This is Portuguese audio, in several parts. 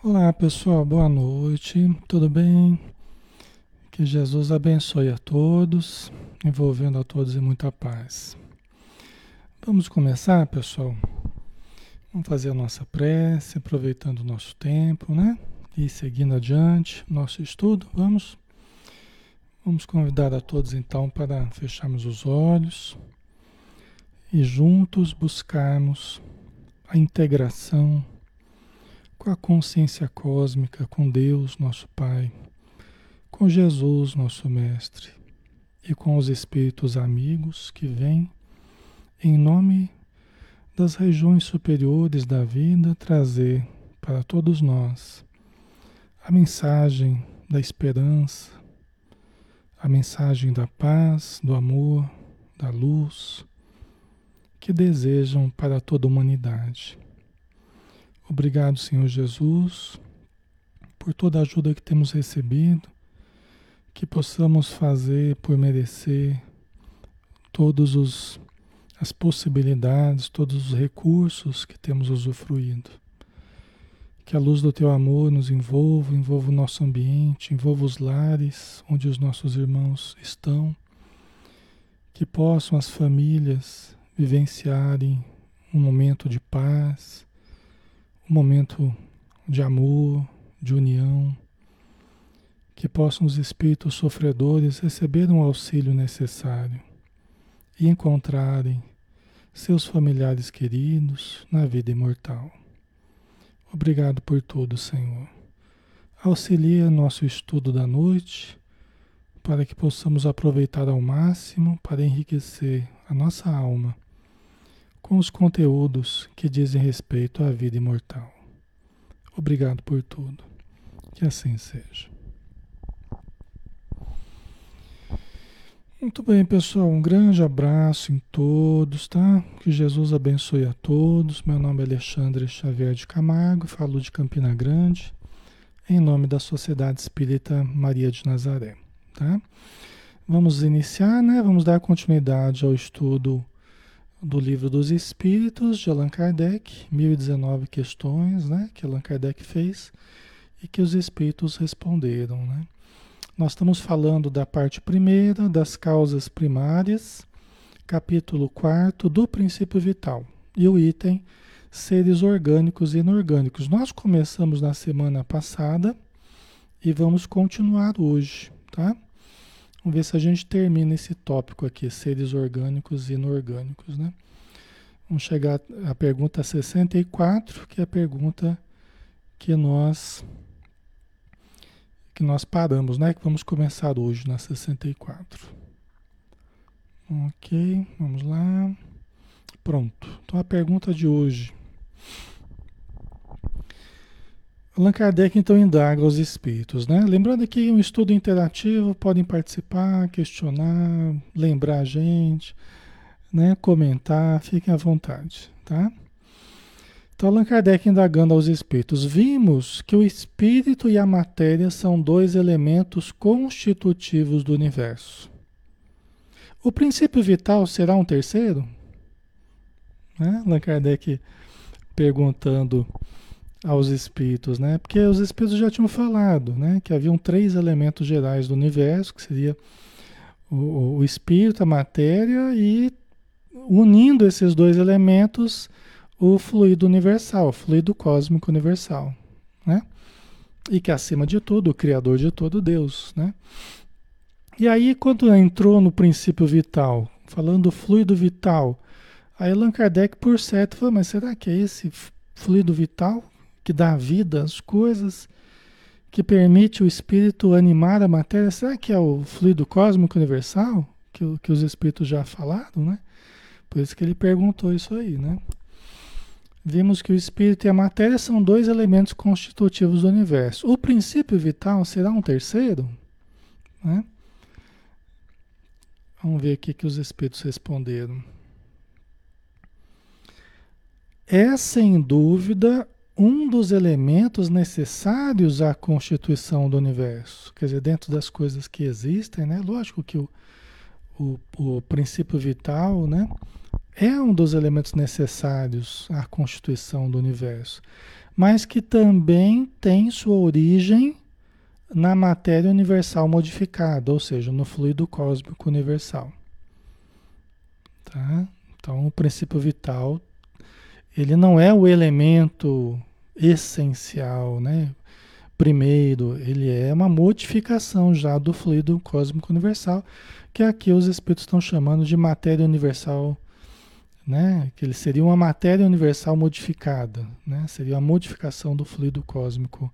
Olá pessoal, boa noite, tudo bem? Que Jesus abençoe a todos, envolvendo a todos em muita paz. Vamos começar, pessoal? Vamos fazer a nossa prece, aproveitando o nosso tempo, né? E seguindo adiante nosso estudo, vamos? Vamos convidar a todos então para fecharmos os olhos e juntos buscarmos a integração com a consciência cósmica, com Deus, nosso Pai, com Jesus, nosso Mestre, e com os espíritos amigos que vêm em nome das regiões superiores da vida trazer para todos nós a mensagem da esperança, a mensagem da paz, do amor, da luz que desejam para toda a humanidade. Obrigado, Senhor Jesus, por toda a ajuda que temos recebido, que possamos fazer por merecer todos os as possibilidades, todos os recursos que temos usufruído. Que a luz do teu amor nos envolva, envolva o nosso ambiente, envolva os lares onde os nossos irmãos estão. Que possam as famílias vivenciarem um momento de paz, um momento de amor, de união, que possam os espíritos sofredores receber um auxílio necessário e encontrarem seus familiares queridos na vida imortal. Obrigado por tudo, Senhor. Auxilia nosso estudo da noite para que possamos aproveitar ao máximo para enriquecer a nossa alma com os conteúdos que dizem respeito à vida imortal. Obrigado por tudo. Que assim seja. Muito bem, pessoal. Um grande abraço em todos, tá? Que Jesus abençoe a todos. Meu nome é Alexandre Xavier de Camargo, falo de Campina Grande, em nome da Sociedade Espírita Maria de Nazaré, tá? Vamos iniciar, né? Vamos dar continuidade ao estudo do Livro dos Espíritos de Allan Kardec, 1019 questões, né, que Allan Kardec fez e que os espíritos responderam, né? Nós estamos falando da parte primeira das causas primárias, capítulo 4 do princípio vital e o item seres orgânicos e inorgânicos. Nós começamos na semana passada e vamos continuar hoje, tá? Vamos ver se a gente termina esse tópico aqui, seres orgânicos e inorgânicos, né? Vamos chegar à pergunta 64, que é a pergunta que nós que nós paramos, né? Que vamos começar hoje na 64. OK, vamos lá. Pronto. Então a pergunta de hoje Allan Kardec então indaga os espíritos, né? Lembrando que um estudo interativo podem participar, questionar, lembrar a gente, né? Comentar, fiquem à vontade, tá? Então Allan Kardec indagando aos espíritos, vimos que o espírito e a matéria são dois elementos constitutivos do universo. O princípio vital será um terceiro? Né? Allan Kardec perguntando aos espíritos, né? Porque os espíritos já tinham falado, né? Que haviam três elementos gerais do universo, que seria o, o espírito, a matéria e unindo esses dois elementos, o fluido universal, o fluido cósmico universal, né? E que acima de tudo, o criador de todo Deus, né? E aí quando entrou no princípio vital, falando do fluido vital, aí Allan Kardec por certo falou, mas será que é esse fluido vital que dá vida às coisas, que permite o espírito animar a matéria. Será que é o fluido cósmico universal que, que os espíritos já falaram, né? Por isso que ele perguntou isso aí, né? Vimos que o espírito e a matéria são dois elementos constitutivos do universo. O princípio vital será um terceiro? Né? Vamos ver o que os espíritos responderam. É sem dúvida um dos elementos necessários à constituição do universo. Quer dizer, dentro das coisas que existem, né? Lógico que o, o, o princípio vital, né? É um dos elementos necessários à constituição do universo. mas que também tem sua origem na matéria universal modificada, ou seja, no fluido cósmico universal. Tá? Então, o princípio vital, ele não é o elemento essencial, né? Primeiro, ele é uma modificação já do fluido cósmico universal, que aqui os espíritos estão chamando de matéria universal, né? Que ele seria uma matéria universal modificada, né? Seria a modificação do fluido cósmico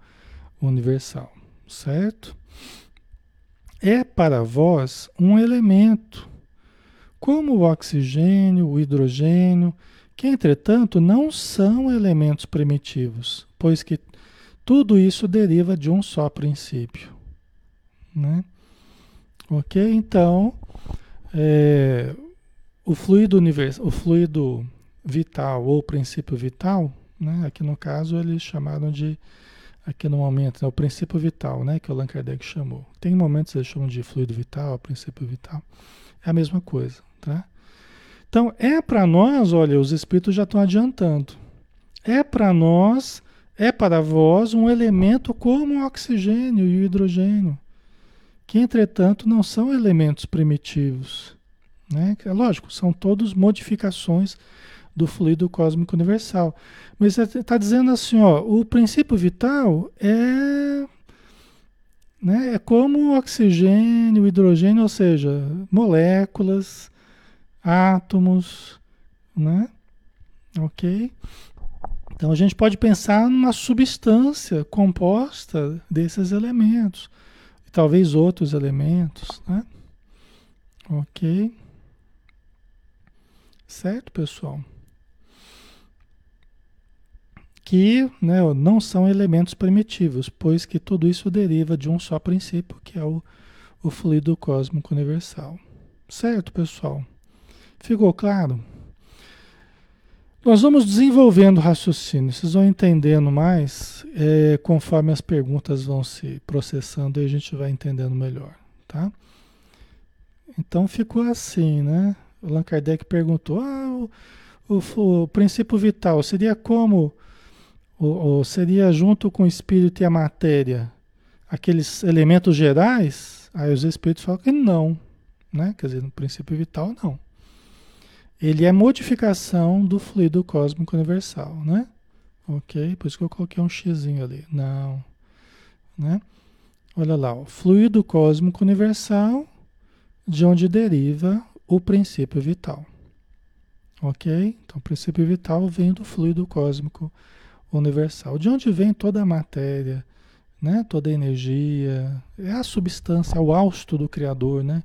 universal certo? É para vós um elemento, como o oxigênio, o hidrogênio, que entretanto não são elementos primitivos, pois que tudo isso deriva de um só princípio. Né? Ok? Então, é, o, fluido univers, o fluido vital ou princípio vital, né? aqui no caso eles chamaram de aqui no momento, né, o princípio vital, né, que o Allan Kardec chamou. Tem momentos que eles chamam de fluido vital, princípio vital. É a mesma coisa, tá? Então, é para nós, olha, os espíritos já estão adiantando. É para nós, é para vós um elemento como o oxigênio e o hidrogênio, que entretanto não são elementos primitivos, né? É lógico, são todos modificações do fluido cósmico universal. Mas está dizendo assim, ó, o princípio vital é, né, é como o oxigênio, o hidrogênio, ou seja, moléculas, átomos, né? Ok? Então a gente pode pensar numa substância composta desses elementos, e talvez outros elementos, né? Ok? Certo, pessoal? que né, não são elementos primitivos, pois que tudo isso deriva de um só princípio, que é o, o fluido cósmico universal. Certo, pessoal? Ficou claro? Nós vamos desenvolvendo o raciocínio, vocês vão entendendo mais é, conforme as perguntas vão se processando e a gente vai entendendo melhor, tá? Então ficou assim, né? O Allan Kardec perguntou: ah, o, o, o princípio vital seria como ou, ou seria junto com o espírito e a matéria aqueles elementos gerais? Aí os espíritos falam que não, né? Quer dizer, no princípio vital, não. Ele é modificação do fluido cósmico universal, né? Ok? Por isso que eu coloquei um xizinho ali. Não. Né? Olha lá, o fluido cósmico universal, de onde deriva o princípio vital. Ok? Então, o princípio vital vem do fluido cósmico universal universal. De onde vem toda a matéria, né? toda a energia, é a substância, é o hausto do Criador, né?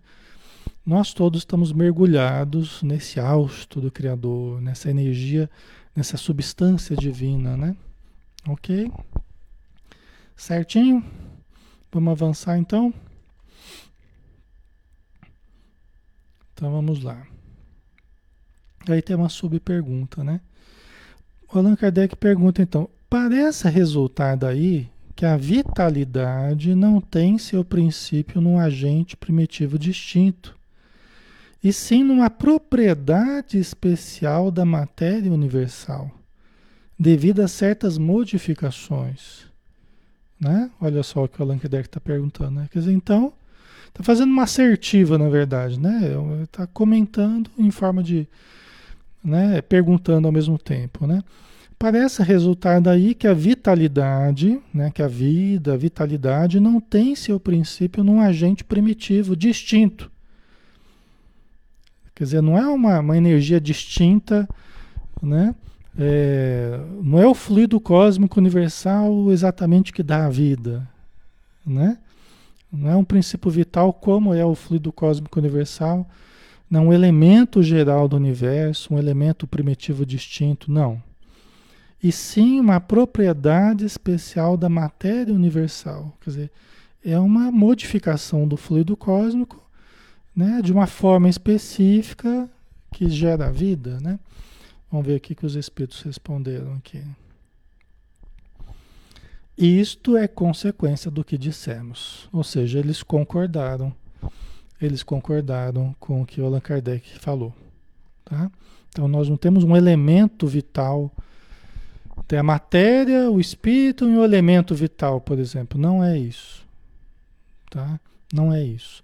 Nós todos estamos mergulhados nesse hausto do Criador, nessa energia, nessa substância divina, né? Ok? Certinho? Vamos avançar então? Então vamos lá. Aí tem uma subpergunta, né? Allan Kardec pergunta então: parece resultar daí que a vitalidade não tem seu princípio num agente primitivo distinto, e sim numa propriedade especial da matéria universal, devido a certas modificações. Né? Olha só o que o Allan Kardec está perguntando. Né? Quer dizer, então, está fazendo uma assertiva, na verdade, né? Está comentando em forma de né, perguntando ao mesmo tempo, né? Parece resultar daí que a vitalidade, né, que a vida, a vitalidade não tem seu princípio num agente primitivo distinto. Quer dizer, não é uma, uma energia distinta, né? É, não é o fluido cósmico universal exatamente que dá a vida, né? Não é um princípio vital como é o fluido cósmico universal, não um elemento geral do universo, um elemento primitivo distinto, não. E sim uma propriedade especial da matéria universal. Quer dizer, é uma modificação do fluido cósmico, né, de uma forma específica que gera vida, né? Vamos ver aqui que os espíritos responderam aqui. Isto é consequência do que dissemos, ou seja, eles concordaram eles concordaram com o que o Allan Kardec falou. Tá? Então nós não temos um elemento vital Tem a matéria, o espírito e o elemento vital, por exemplo. Não é isso. Tá? Não é isso.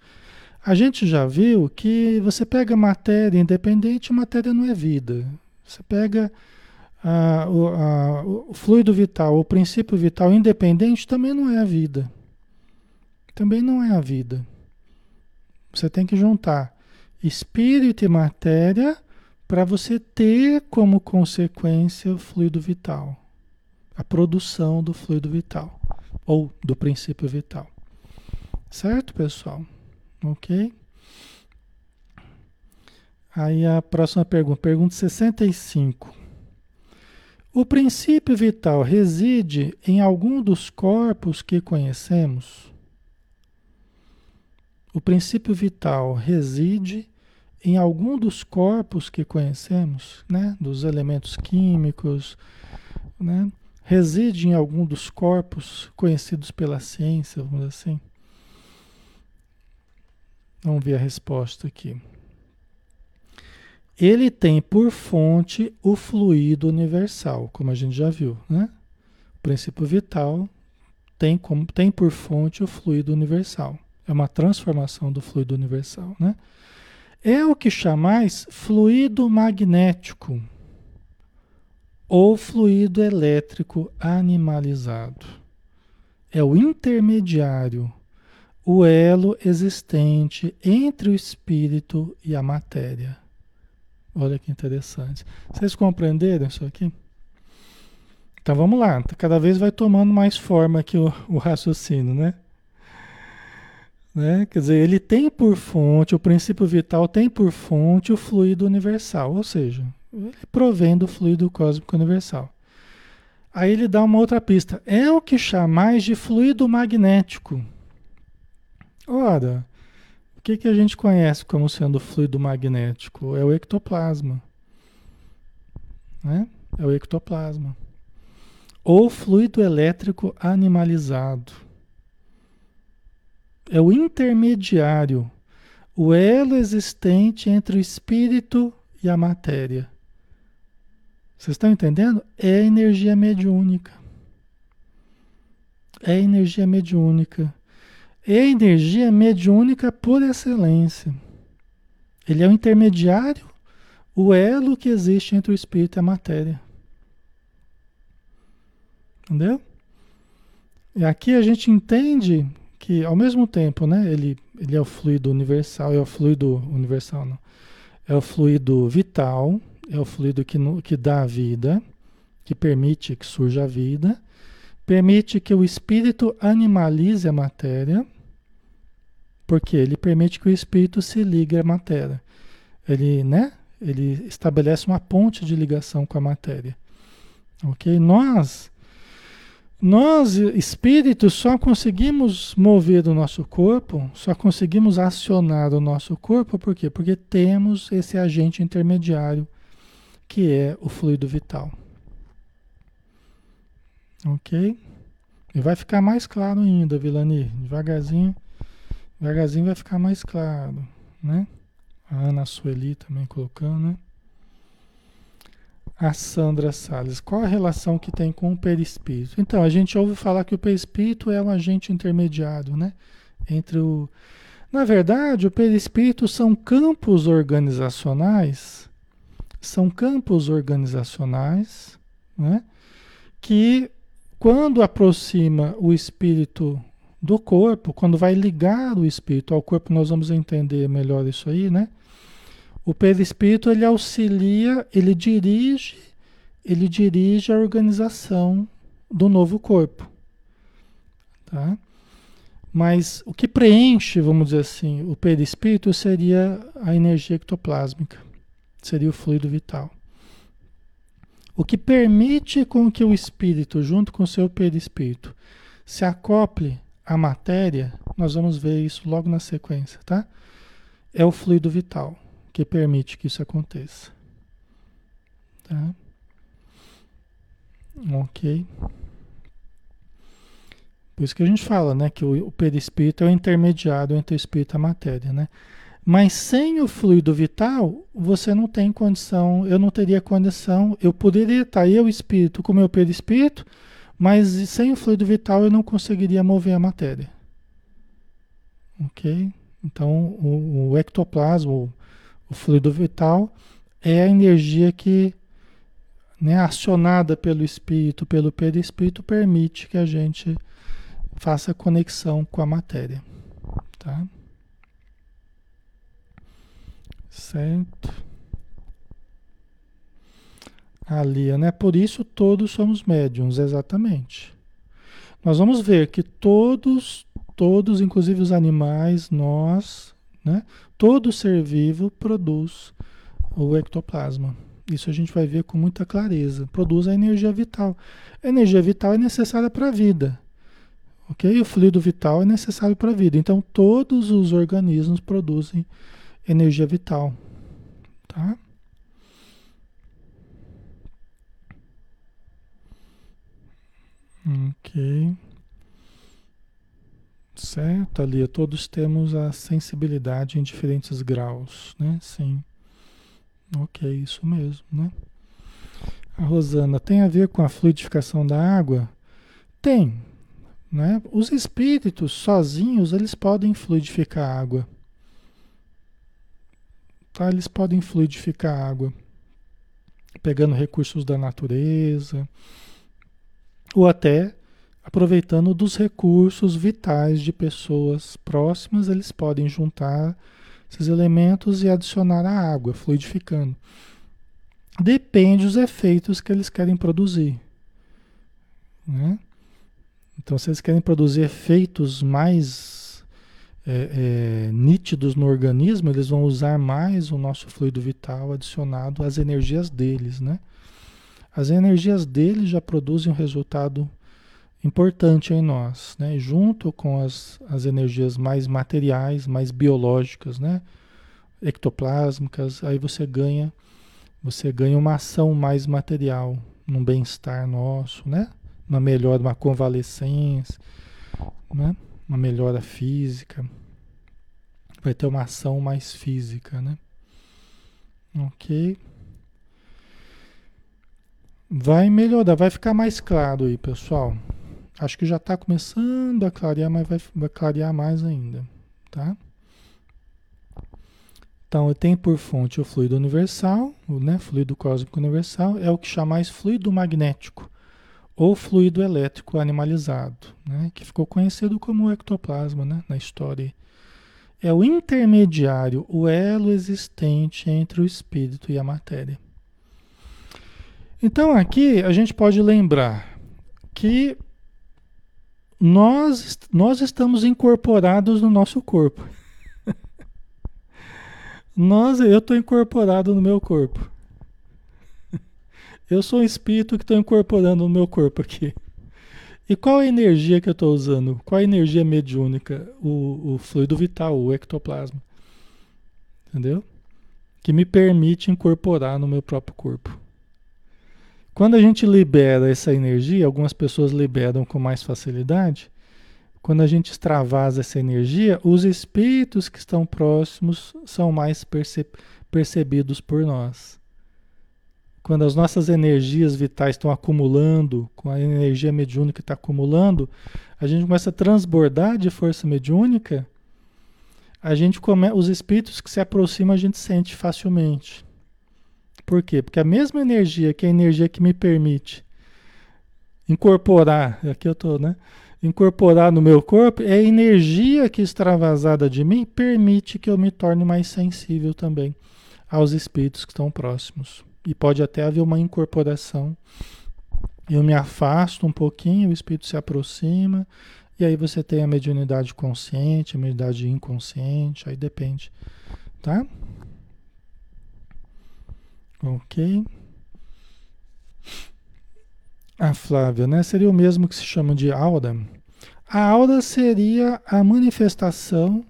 A gente já viu que você pega matéria independente, matéria não é vida. Você pega a, o, a, o fluido vital, o princípio vital independente, também não é a vida. Também não é a vida. Você tem que juntar espírito e matéria para você ter como consequência o fluido vital, a produção do fluido vital ou do princípio vital. Certo, pessoal? Ok? Aí a próxima pergunta, pergunta 65. O princípio vital reside em algum dos corpos que conhecemos? O princípio vital reside em algum dos corpos que conhecemos, né? Dos elementos químicos, né? Reside em algum dos corpos conhecidos pela ciência, vamos dizer assim. Vamos ver a resposta aqui. Ele tem por fonte o fluido universal, como a gente já viu, né? O princípio vital tem, como, tem por fonte o fluido universal. É uma transformação do fluido universal, né? É o que chamais fluido magnético ou fluido elétrico animalizado. É o intermediário o elo existente entre o espírito e a matéria. Olha que interessante. Vocês compreenderam isso aqui? Então vamos lá. Cada vez vai tomando mais forma aqui o, o raciocínio, né? né? Quer dizer, ele tem por fonte, o princípio vital tem por fonte o fluido universal, ou seja, ele provém do fluido cósmico universal. Aí ele dá uma outra pista. É o que chamais de fluido magnético. Ora, o que, que a gente conhece como sendo fluido magnético? É o ectoplasma. Né? É o ectoplasma. Ou fluido elétrico animalizado. É o intermediário, o elo existente entre o espírito e a matéria. Vocês estão entendendo? É energia mediúnica. É energia mediúnica é energia mediúnica por excelência. Ele é o intermediário, o elo que existe entre o espírito e a matéria. Entendeu? E aqui a gente entende que, ao mesmo tempo, né, ele, ele é o fluido universal, é o fluido universal, não. É o fluido vital, é o fluido que, que dá a vida, que permite que surja a vida, permite que o espírito animalize a matéria, porque ele permite que o espírito se ligue à matéria. Ele, né? Ele estabelece uma ponte de ligação com a matéria. OK? Nós nós espíritos só conseguimos mover o nosso corpo, só conseguimos acionar o nosso corpo por quê? Porque temos esse agente intermediário que é o fluido vital. OK? E vai ficar mais claro ainda, Vilani, devagarzinho Devagarzinho vai ficar mais claro, né? A Ana Sueli também colocando, né? A Sandra Salles, qual a relação que tem com o perispírito? Então, a gente ouve falar que o perispírito é um agente intermediário, né? Entre o. Na verdade, o perispírito são campos organizacionais, são campos organizacionais, né? Que quando aproxima o espírito do corpo, quando vai ligar o espírito ao corpo, nós vamos entender melhor isso aí, né? O perispírito ele auxilia, ele dirige, ele dirige a organização do novo corpo, tá? Mas o que preenche, vamos dizer assim, o perispírito seria a energia ectoplásmica, seria o fluido vital. O que permite com que o espírito, junto com o seu perispírito, se acople a matéria, nós vamos ver isso logo na sequência, tá? É o fluido vital que permite que isso aconteça. Tá? Ok. Por isso que a gente fala, né, que o, o perispírito é o intermediário entre o espírito e a matéria, né? Mas sem o fluido vital, você não tem condição, eu não teria condição, eu poderia estar eu espírito com meu perispírito, mas sem o fluido vital eu não conseguiria mover a matéria. Ok? Então, o, o ectoplasma, o, o, fluido vital, é a energia que, né, acionada pelo espírito, pelo perispírito, permite que a gente faça conexão com a matéria. Tá? Certo. Ali, né? Por isso todos somos médiums, exatamente. Nós vamos ver que todos, todos, inclusive os animais, nós, né? Todo ser vivo produz o ectoplasma. Isso a gente vai ver com muita clareza. Produz a energia vital. A energia vital é necessária para a vida. Ok? O fluido vital é necessário para a vida. Então, todos os organismos produzem energia vital. Tá? Ok. Certo, ali todos temos a sensibilidade em diferentes graus, né? Sim. Ok, isso mesmo, né? A Rosana, tem a ver com a fluidificação da água? Tem, né? Os espíritos sozinhos, eles podem fluidificar a água. Tá? Eles podem fluidificar a água, pegando recursos da natureza, ou até aproveitando dos recursos vitais de pessoas próximas, eles podem juntar esses elementos e adicionar a água, fluidificando. Depende dos efeitos que eles querem produzir. Né? Então, se eles querem produzir efeitos mais é, é, nítidos no organismo, eles vão usar mais o nosso fluido vital adicionado às energias deles, né? As energias deles já produzem um resultado importante em nós, né? Junto com as, as energias mais materiais, mais biológicas, né? Ectoplásmicas, aí você ganha você ganha uma ação mais material, num bem-estar nosso, né? Uma melhora, uma convalescência, né? uma melhora física, vai ter uma ação mais física, né? Ok. Vai melhorar, vai ficar mais claro aí, pessoal. Acho que já está começando a clarear, mas vai, vai clarear mais ainda, tá? Então, tem por fonte o fluido universal, o né, fluido cósmico universal, é o que chamais fluido magnético ou fluido elétrico animalizado, né, que ficou conhecido como ectoplasma né, na história. É o intermediário, o elo existente entre o espírito e a matéria. Então aqui a gente pode lembrar que nós, nós estamos incorporados no nosso corpo. nós, eu estou incorporado no meu corpo. Eu sou um espírito que estou incorporando no meu corpo aqui. E qual a energia que eu estou usando? Qual a energia mediúnica? O, o fluido vital, o ectoplasma. Entendeu? Que me permite incorporar no meu próprio corpo. Quando a gente libera essa energia, algumas pessoas liberam com mais facilidade. Quando a gente extravasa essa energia, os espíritos que estão próximos são mais perce percebidos por nós quando as nossas energias vitais estão acumulando, com a energia mediúnica que está acumulando, a gente começa a transbordar de força mediúnica, a gente come, os espíritos que se aproximam a gente sente facilmente. Por quê? Porque a mesma energia, que é a energia que me permite incorporar, aqui eu estou, né? Incorporar no meu corpo, é a energia que extravasada de mim permite que eu me torne mais sensível também aos espíritos que estão próximos e pode até haver uma incorporação. Eu me afasto um pouquinho, o espírito se aproxima, e aí você tem a mediunidade consciente, a mediunidade inconsciente, aí depende, tá? Ok. A Flávia, né? Seria o mesmo que se chama de aura. A aura seria a manifestação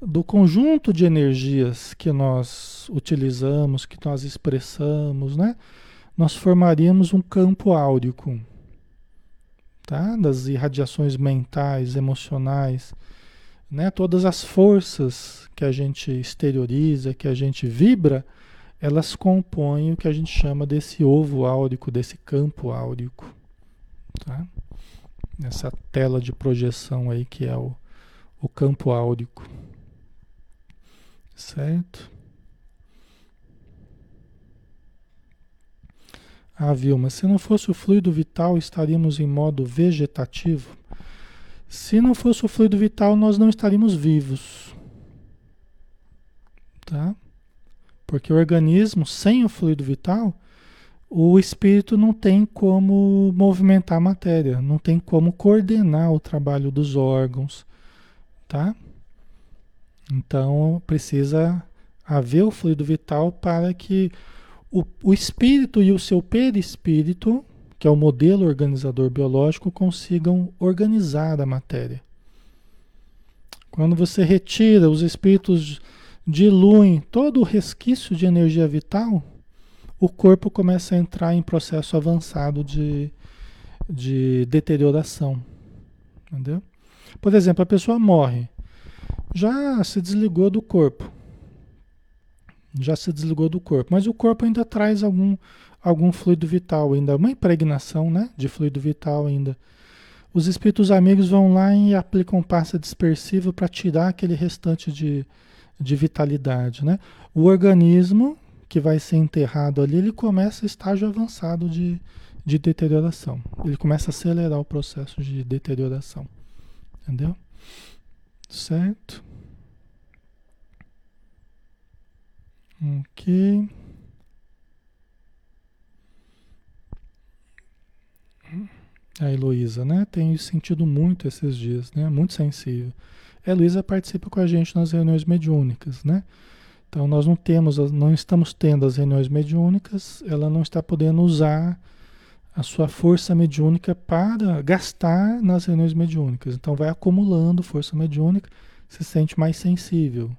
do conjunto de energias que nós utilizamos, que nós expressamos, né? Nós formaríamos um campo áurico, tá? Das irradiações mentais, emocionais, né? Todas as forças que a gente exterioriza, que a gente vibra, elas compõem o que a gente chama desse ovo áurico, desse campo áurico, tá? Essa tela de projeção aí que é o, o campo áurico, certo? Ah, Vilma, se não fosse o fluido vital, estaríamos em modo vegetativo? Se não fosse o fluido vital, nós não estaríamos vivos. Tá? Porque o organismo, sem o fluido vital, o espírito não tem como movimentar a matéria, não tem como coordenar o trabalho dos órgãos, tá? Então precisa haver o fluido vital para que o, o espírito e o seu perispírito que é o modelo organizador biológico, consigam organizar a matéria. Quando você retira os espíritos, diluem todo o resquício de energia vital, o corpo começa a entrar em processo avançado de, de deterioração. Entendeu? Por exemplo, a pessoa morre, já se desligou do corpo. Já se desligou do corpo, mas o corpo ainda traz algum, algum fluido vital ainda, uma impregnação né, de fluido vital ainda. Os espíritos amigos vão lá e aplicam pasta dispersiva para tirar aquele restante de, de vitalidade. Né? O organismo que vai ser enterrado ali, ele começa estágio avançado de, de deterioração. Ele começa a acelerar o processo de deterioração. Entendeu? Certo? Ok. A Heloísa, né? Tenho sentido muito esses dias, né? Muito sensível. A Heloísa participa com a gente nas reuniões mediúnicas, né? Então nós não temos, não estamos tendo as reuniões mediúnicas, ela não está podendo usar a sua força mediúnica para gastar nas reuniões mediúnicas. Então vai acumulando força mediúnica, se sente mais sensível,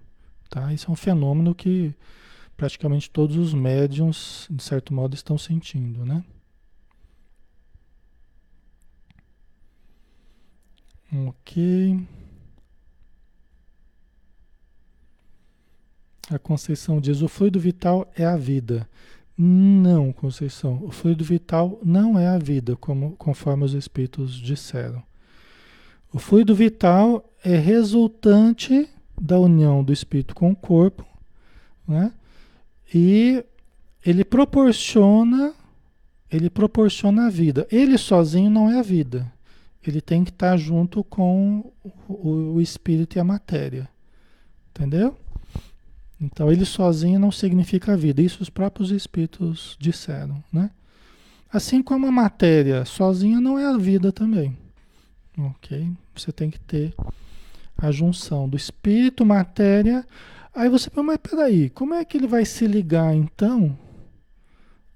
tá? Isso é um fenômeno que praticamente todos os médiums, de certo modo, estão sentindo, né? Ok. A Conceição diz: o fluido vital é a vida. Não, Conceição, o fluido vital não é a vida, como, conforme os espíritos disseram. O fluido vital é resultante da união do espírito com o corpo, né? E ele proporciona, ele proporciona a vida. Ele sozinho não é a vida ele tem que estar junto com o, o espírito e a matéria. Entendeu? Então ele sozinho não significa vida. Isso os próprios espíritos disseram, né? Assim como a matéria sozinha não é a vida também. Ok? Você tem que ter a junção do espírito, matéria. Aí você fala, mas peraí, como é que ele vai se ligar então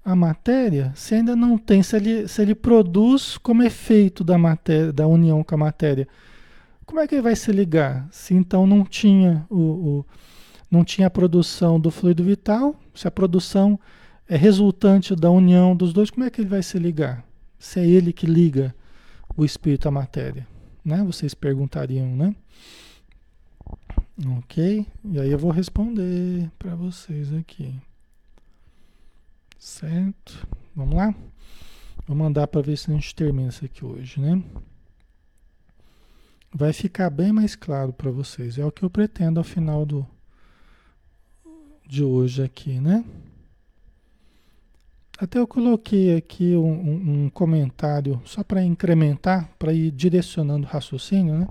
a matéria se ainda não tem, se ele, se ele produz como efeito da matéria, da união com a matéria, como é que ele vai se ligar? Se então não tinha o, o não tinha a produção do fluido vital, se a produção é resultante da união dos dois, como é que ele vai se ligar? Se é ele que liga o espírito à matéria, né? Vocês perguntariam, né? Ok? E aí eu vou responder para vocês aqui. Certo? Vamos lá? Vou mandar para ver se a gente termina isso aqui hoje, né? Vai ficar bem mais claro para vocês. É o que eu pretendo ao final do de hoje aqui, né? Até eu coloquei aqui um, um, um comentário só para incrementar, para ir direcionando o raciocínio, né?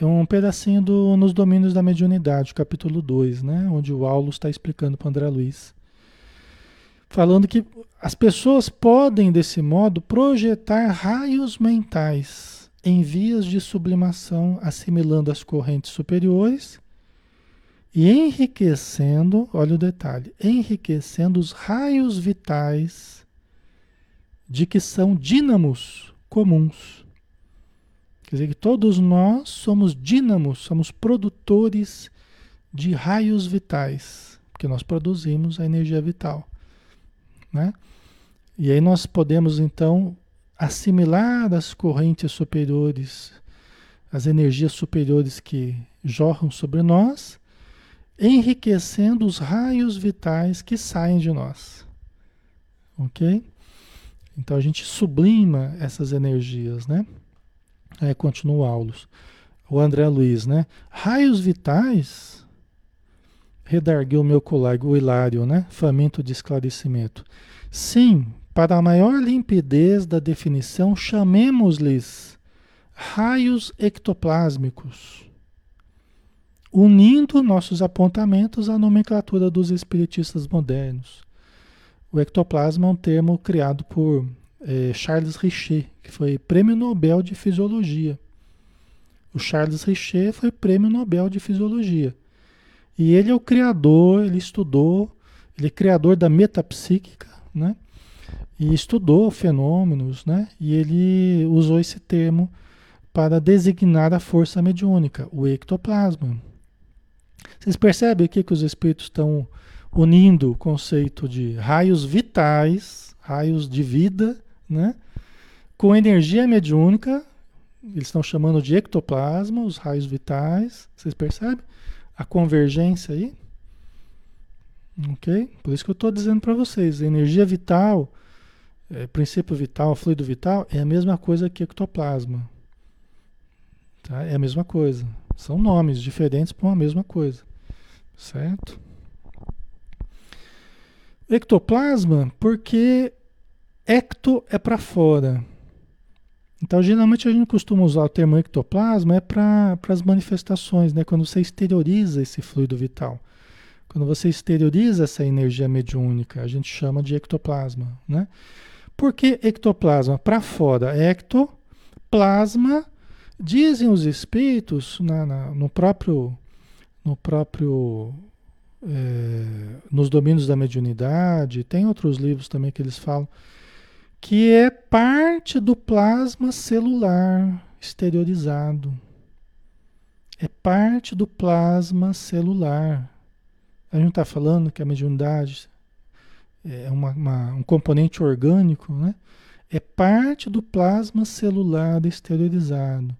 É um pedacinho do Nos Domínios da Mediunidade, capítulo 2, né? Onde o Aulo está explicando para André Luiz falando que as pessoas podem, desse modo, projetar raios mentais em vias de sublimação, assimilando as correntes superiores e enriquecendo, olha o detalhe, enriquecendo os raios vitais de que são dínamos comuns. Quer dizer que todos nós somos dínamos, somos produtores de raios vitais, porque nós produzimos a energia vital. Né? E aí nós podemos então assimilar as correntes superiores as energias superiores que jorram sobre nós, enriquecendo os raios vitais que saem de nós. Ok? Então a gente sublima essas energias, né? Aí continua o Aulos. O André Luiz, né? Raios vitais, redargueu meu colega, o Hilário, né? Faminto de esclarecimento. Sim, para a maior limpidez da definição, chamemos-lhes raios ectoplásmicos, unindo nossos apontamentos à nomenclatura dos espiritistas modernos. O ectoplasma é um termo criado por é, Charles Richer, que foi prêmio Nobel de Fisiologia. O Charles Richer foi prêmio Nobel de Fisiologia. E ele é o criador, ele estudou, ele é criador da metapsíquica, né? E estudou fenômenos, né? E ele usou esse termo para designar a força mediúnica, o ectoplasma. Vocês percebem aqui que os espíritos estão unindo o conceito de raios vitais, raios de vida, né? com energia mediúnica, eles estão chamando de ectoplasma, os raios vitais, vocês percebem? A convergência aí. Ok? Por isso que eu estou dizendo para vocês, energia vital, é, princípio vital, fluido vital, é a mesma coisa que ectoplasma. Tá? É a mesma coisa. São nomes diferentes para uma mesma coisa. Certo? Ectoplasma, porque ecto é para fora. Então, geralmente a gente costuma usar o termo ectoplasma é para as manifestações, né? Quando você exterioriza esse fluido vital. Quando você exterioriza essa energia mediúnica, a gente chama de ectoplasma, né? Por que ectoplasma? Para fora. Ecto, plasma, dizem os espíritos na, na, no próprio, no próprio é, nos domínios da mediunidade, tem outros livros também que eles falam, que é parte do plasma celular exteriorizado. É parte do plasma celular. A gente está falando que a mediunidade é uma, uma, um componente orgânico, né? É parte do plasma celular exteriorizado.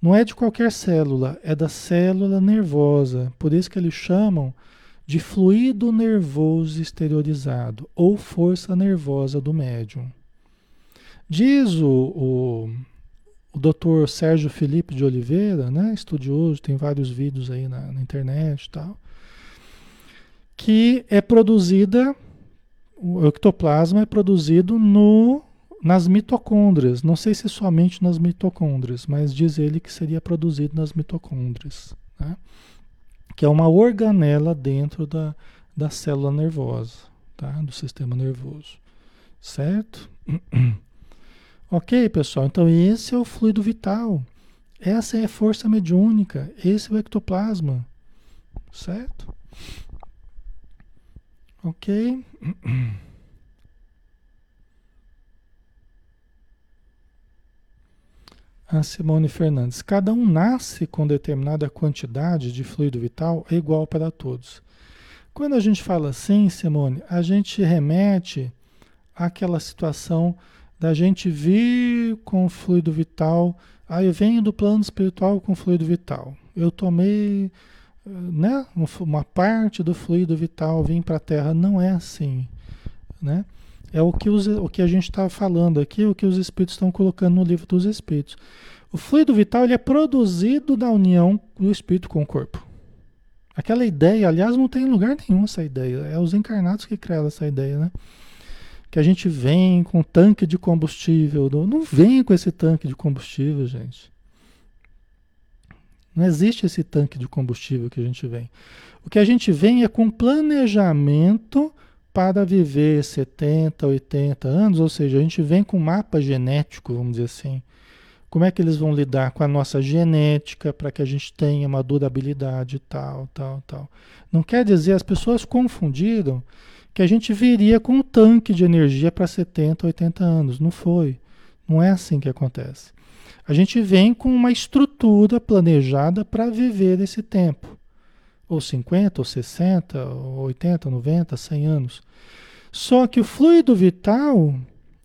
Não é de qualquer célula, é da célula nervosa. Por isso que eles chamam de fluido nervoso exteriorizado ou força nervosa do médium. Diz o, o, o doutor Sérgio Felipe de Oliveira, né, estudioso, tem vários vídeos aí na, na internet e tal, que é produzida, o ectoplasma é produzido no, nas mitocôndrias. Não sei se somente nas mitocôndrias, mas diz ele que seria produzido nas mitocôndrias. Né? que é uma organela dentro da, da célula nervosa, tá? do sistema nervoso. Certo? ok, pessoal? Então, esse é o fluido vital. Essa é a força mediúnica. Esse é o ectoplasma. Certo? Ok? A Simone Fernandes. Cada um nasce com determinada quantidade de fluido vital é igual para todos. Quando a gente fala assim, Simone, a gente remete àquela situação da gente vir com fluido vital. Ah, eu venho do plano espiritual com fluido vital. Eu tomei né, uma parte do fluido vital, vim para a Terra. Não é assim. Né? É o que, os, o que a gente está falando aqui, o que os espíritos estão colocando no livro dos espíritos. O fluido vital ele é produzido da união do espírito com o corpo. Aquela ideia, aliás, não tem em lugar nenhum essa ideia. É os encarnados que criaram essa ideia, né? Que a gente vem com tanque de combustível. Não vem com esse tanque de combustível, gente. Não existe esse tanque de combustível que a gente vem. O que a gente vem é com planejamento para viver 70, 80 anos, ou seja, a gente vem com mapa genético, vamos dizer assim. Como é que eles vão lidar com a nossa genética para que a gente tenha uma durabilidade tal, tal, tal. Não quer dizer, as pessoas confundiram que a gente viria com um tanque de energia para 70, 80 anos. Não foi. Não é assim que acontece. A gente vem com uma estrutura planejada para viver esse tempo ou 50, ou 60, ou 80, 90, 100 anos. Só que o fluido vital,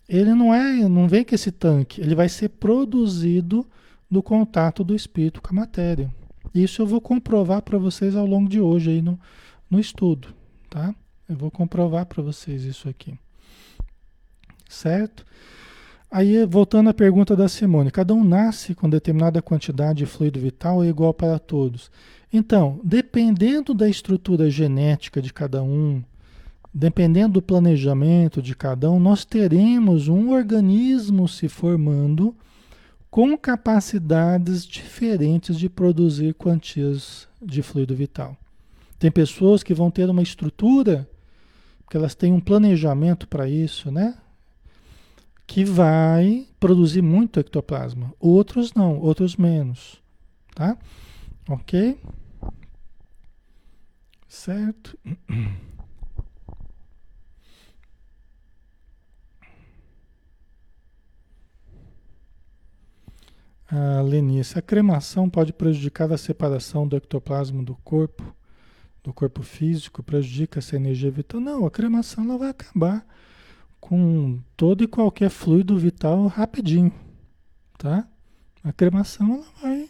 ele não é, não vem com esse tanque, ele vai ser produzido do contato do espírito com a matéria. Isso eu vou comprovar para vocês ao longo de hoje aí no, no estudo, tá? Eu vou comprovar para vocês isso aqui. Certo? Aí, voltando à pergunta da Simone, cada um nasce com determinada quantidade de fluido vital é igual para todos? Então, dependendo da estrutura genética de cada um, dependendo do planejamento de cada um, nós teremos um organismo se formando com capacidades diferentes de produzir quantias de fluido vital. Tem pessoas que vão ter uma estrutura, que elas têm um planejamento para isso, né? Que vai produzir muito ectoplasma. Outros não, outros menos, tá? Ok? Certo? A Lenice, a cremação pode prejudicar a separação do ectoplasma do corpo, do corpo físico, prejudica essa energia vital? Não, a cremação ela vai acabar com todo e qualquer fluido vital rapidinho, tá? A cremação ela vai,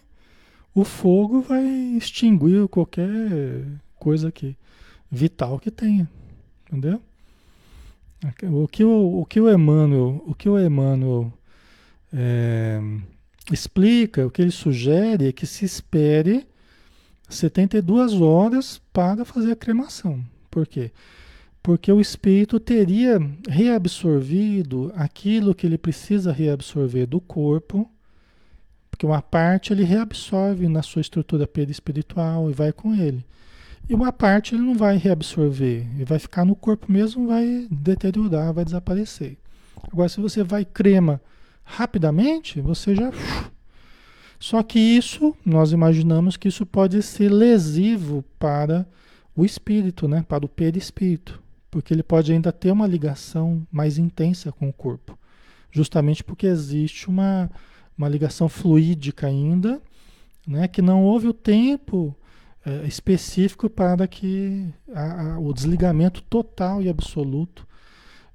o fogo vai extinguir qualquer coisa que vital que tenha, entendeu? O que o, o que o Emmanuel, o que o Emmanuel é, explica, o que ele sugere é que se espere 72 horas para fazer a cremação. Por quê? Porque o espírito teria reabsorvido aquilo que ele precisa reabsorver do corpo, porque uma parte ele reabsorve na sua estrutura perispiritual e vai com ele. E uma parte ele não vai reabsorver, ele vai ficar no corpo mesmo, vai deteriorar, vai desaparecer. Agora, se você vai crema rapidamente, você já. Só que isso, nós imaginamos que isso pode ser lesivo para o espírito, né? para o perispírito, porque ele pode ainda ter uma ligação mais intensa com o corpo, justamente porque existe uma, uma ligação fluídica ainda, né? que não houve o tempo é, específico para que a, a, o desligamento total e absoluto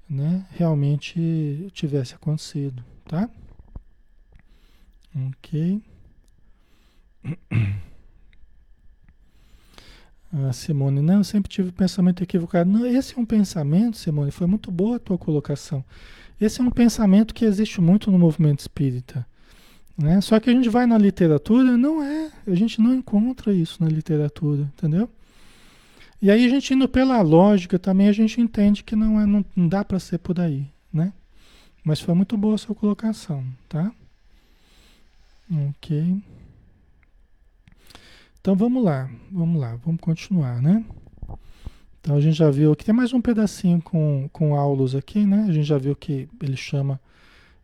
né? realmente tivesse acontecido tá? Ok. A Simone, não, eu sempre tive pensamento equivocado. Não, esse é um pensamento, Simone, foi muito boa a tua colocação. Esse é um pensamento que existe muito no movimento espírita. Né? Só que a gente vai na literatura, não é, a gente não encontra isso na literatura, entendeu? E aí a gente indo pela lógica também a gente entende que não, é, não, não dá para ser por aí, né? Mas foi muito boa a sua colocação, tá? Ok. Então vamos lá, vamos lá, vamos continuar, né? Então a gente já viu que tem mais um pedacinho com, com aulos aqui, né? A gente já viu que ele chama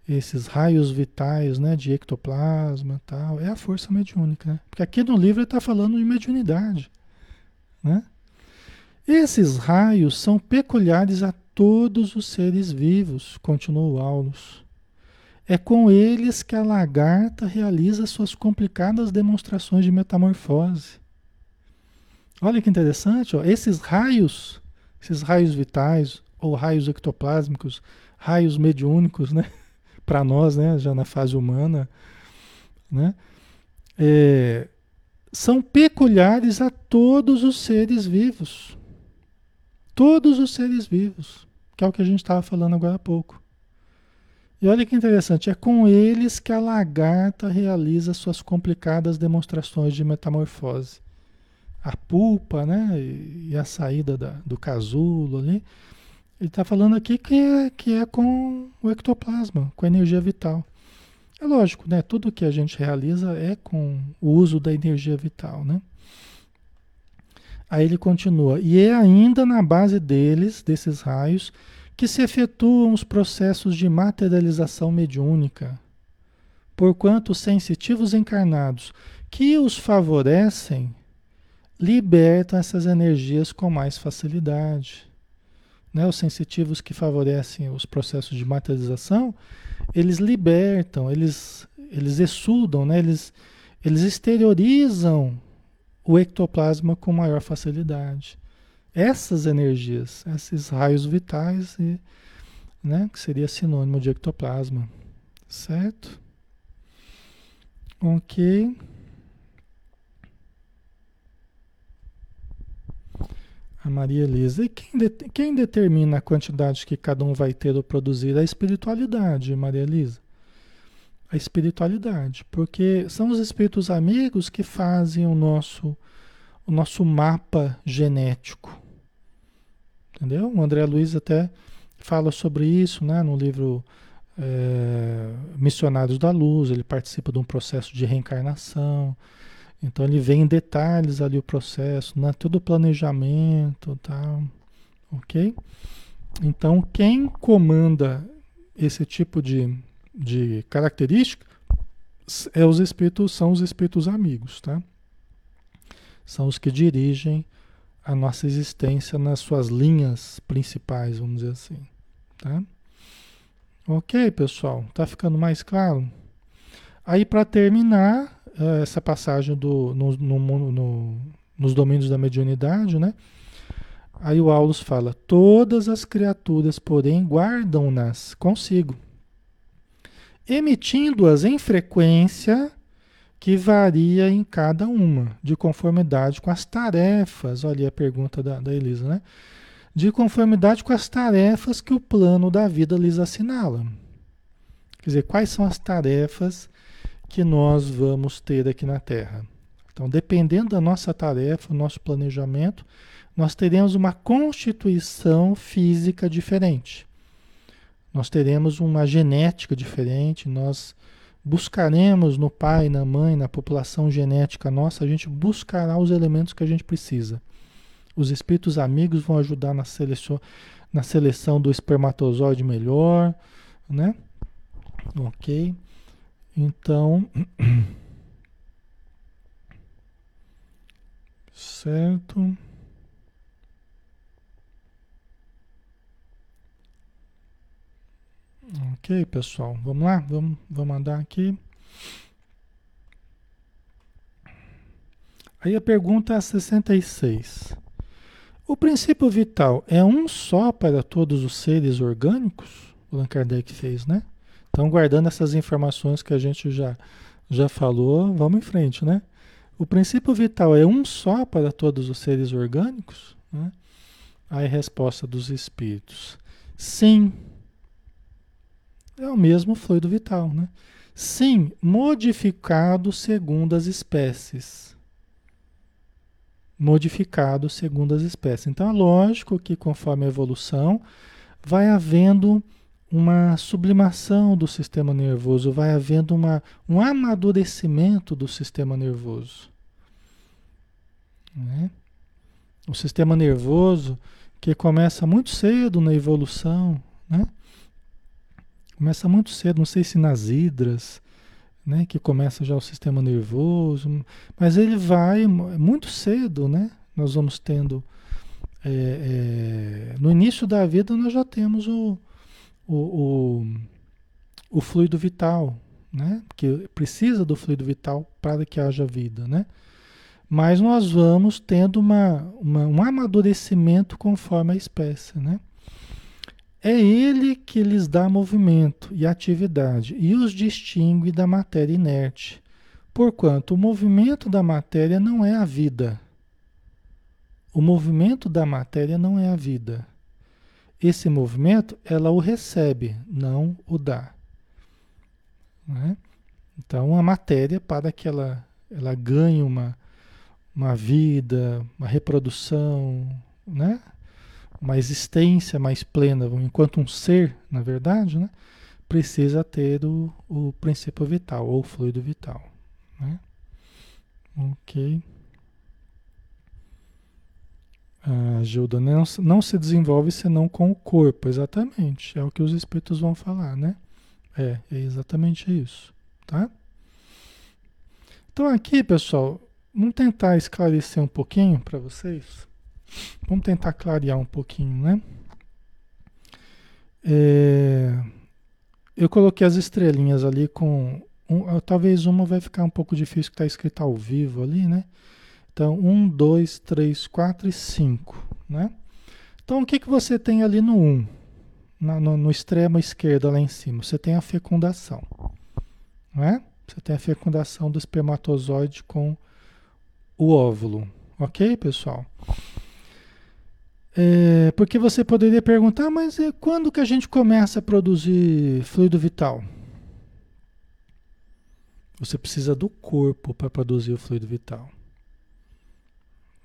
esses raios vitais, né, de ectoplasma tal, é a força mediúnica, né? Porque aqui no livro ele está falando de mediunidade, né? Esses raios são peculiares a todos os seres vivos, continuou Aulus. É com eles que a lagarta realiza suas complicadas demonstrações de metamorfose. Olha que interessante, ó. esses raios, esses raios vitais, ou raios ectoplásmicos, raios mediúnicos, né? Para nós, né? Já na fase humana, né? É, são peculiares a todos os seres vivos. Todos os seres vivos que é o que a gente estava falando agora há pouco. E olha que interessante, é com eles que a lagarta realiza suas complicadas demonstrações de metamorfose. A pulpa, né, e a saída da, do casulo ali. Ele está falando aqui que é, que é com o ectoplasma, com a energia vital. É lógico, né? Tudo que a gente realiza é com o uso da energia vital, né? Aí ele continua, e é ainda na base deles, desses raios, que se efetuam os processos de materialização mediúnica. Porquanto os sensitivos encarnados que os favorecem libertam essas energias com mais facilidade. Né? Os sensitivos que favorecem os processos de materialização, eles libertam, eles, eles exudam, né? eles, eles exteriorizam o ectoplasma com maior facilidade. Essas energias, esses raios vitais, e, né, que seria sinônimo de ectoplasma, certo? Ok. A Maria Elisa. E quem, de, quem determina a quantidade que cada um vai ter ou produzir? A espiritualidade, Maria Elisa. A espiritualidade. Porque são os espíritos amigos que fazem o nosso, o nosso mapa genético. Entendeu? O André Luiz até fala sobre isso né, no livro é, Missionários da Luz. Ele participa de um processo de reencarnação. Então ele vê em detalhes ali o processo, né? todo o planejamento, tá? ok? Então quem comanda esse tipo de, de característica é os espíritos, são os espíritos amigos, tá? São os que dirigem a nossa existência nas suas linhas principais, vamos dizer assim, tá? Ok, pessoal, tá ficando mais claro? Aí para terminar, é, essa passagem do, no, no, no, nos domínios da mediunidade, né? Aí o Aulus fala: Todas as criaturas, porém, guardam-nas consigo, emitindo-as em frequência que varia em cada uma, de conformidade com as tarefas. Olha a pergunta da, da Elisa, né? De conformidade com as tarefas que o plano da vida lhes assinala. Quer dizer, quais são as tarefas que nós vamos ter aqui na Terra. Então, dependendo da nossa tarefa, nosso planejamento, nós teremos uma constituição física diferente. Nós teremos uma genética diferente, nós buscaremos no pai, na mãe, na população genética nossa, a gente buscará os elementos que a gente precisa. Os espíritos amigos vão ajudar na seleção, na seleção do espermatozoide melhor, né? Ok? Então, certo. Ok, pessoal, vamos lá, vamos, vamos andar aqui. Aí a pergunta é 66. O princípio vital é um só para todos os seres orgânicos? O Allan Kardec fez, né? Então, guardando essas informações que a gente já, já falou, vamos em frente, né? O princípio vital é um só para todos os seres orgânicos? Né? Aí, resposta dos espíritos: sim. É o mesmo fluido vital, né? Sim, modificado segundo as espécies. Modificado segundo as espécies. Então, é lógico que conforme a evolução, vai havendo uma sublimação do sistema nervoso, vai havendo uma, um amadurecimento do sistema nervoso. Né? O sistema nervoso que começa muito cedo na evolução, né? Começa muito cedo, não sei se nas hidras, né? que começa já o sistema nervoso, mas ele vai muito cedo, né? nós vamos tendo. É, é, no início da vida nós já temos o, o, o, o fluido vital, né? Que precisa do fluido vital para que haja vida, né? Mas nós vamos tendo uma, uma, um amadurecimento conforme a espécie, né? É ele que lhes dá movimento e atividade e os distingue da matéria inerte, porquanto o movimento da matéria não é a vida. O movimento da matéria não é a vida. Esse movimento, ela o recebe, não o dá. Né? Então, a matéria, para que ela, ela ganhe uma, uma vida, uma reprodução, né? Uma existência mais plena, enquanto um ser, na verdade, né? precisa ter o, o princípio vital, ou fluido vital. Né? Ok. Ah, Gilda, não, não se desenvolve senão com o corpo, exatamente. É o que os espíritos vão falar, né? É, é exatamente isso, tá? Então aqui, pessoal, vamos tentar esclarecer um pouquinho para vocês. Vamos tentar clarear um pouquinho, né? É, eu coloquei as estrelinhas ali com. Um, talvez uma vai ficar um pouco difícil que está escrito ao vivo ali, né? Então, um, dois, três, quatro e cinco, né? Então, o que, que você tem ali no 1? Um? No, no, no extremo esquerdo, lá em cima, você tem a fecundação, não é? Você tem a fecundação do espermatozoide com o óvulo. Ok, pessoal? É, porque você poderia perguntar, mas é, quando que a gente começa a produzir fluido vital? Você precisa do corpo para produzir o fluido vital.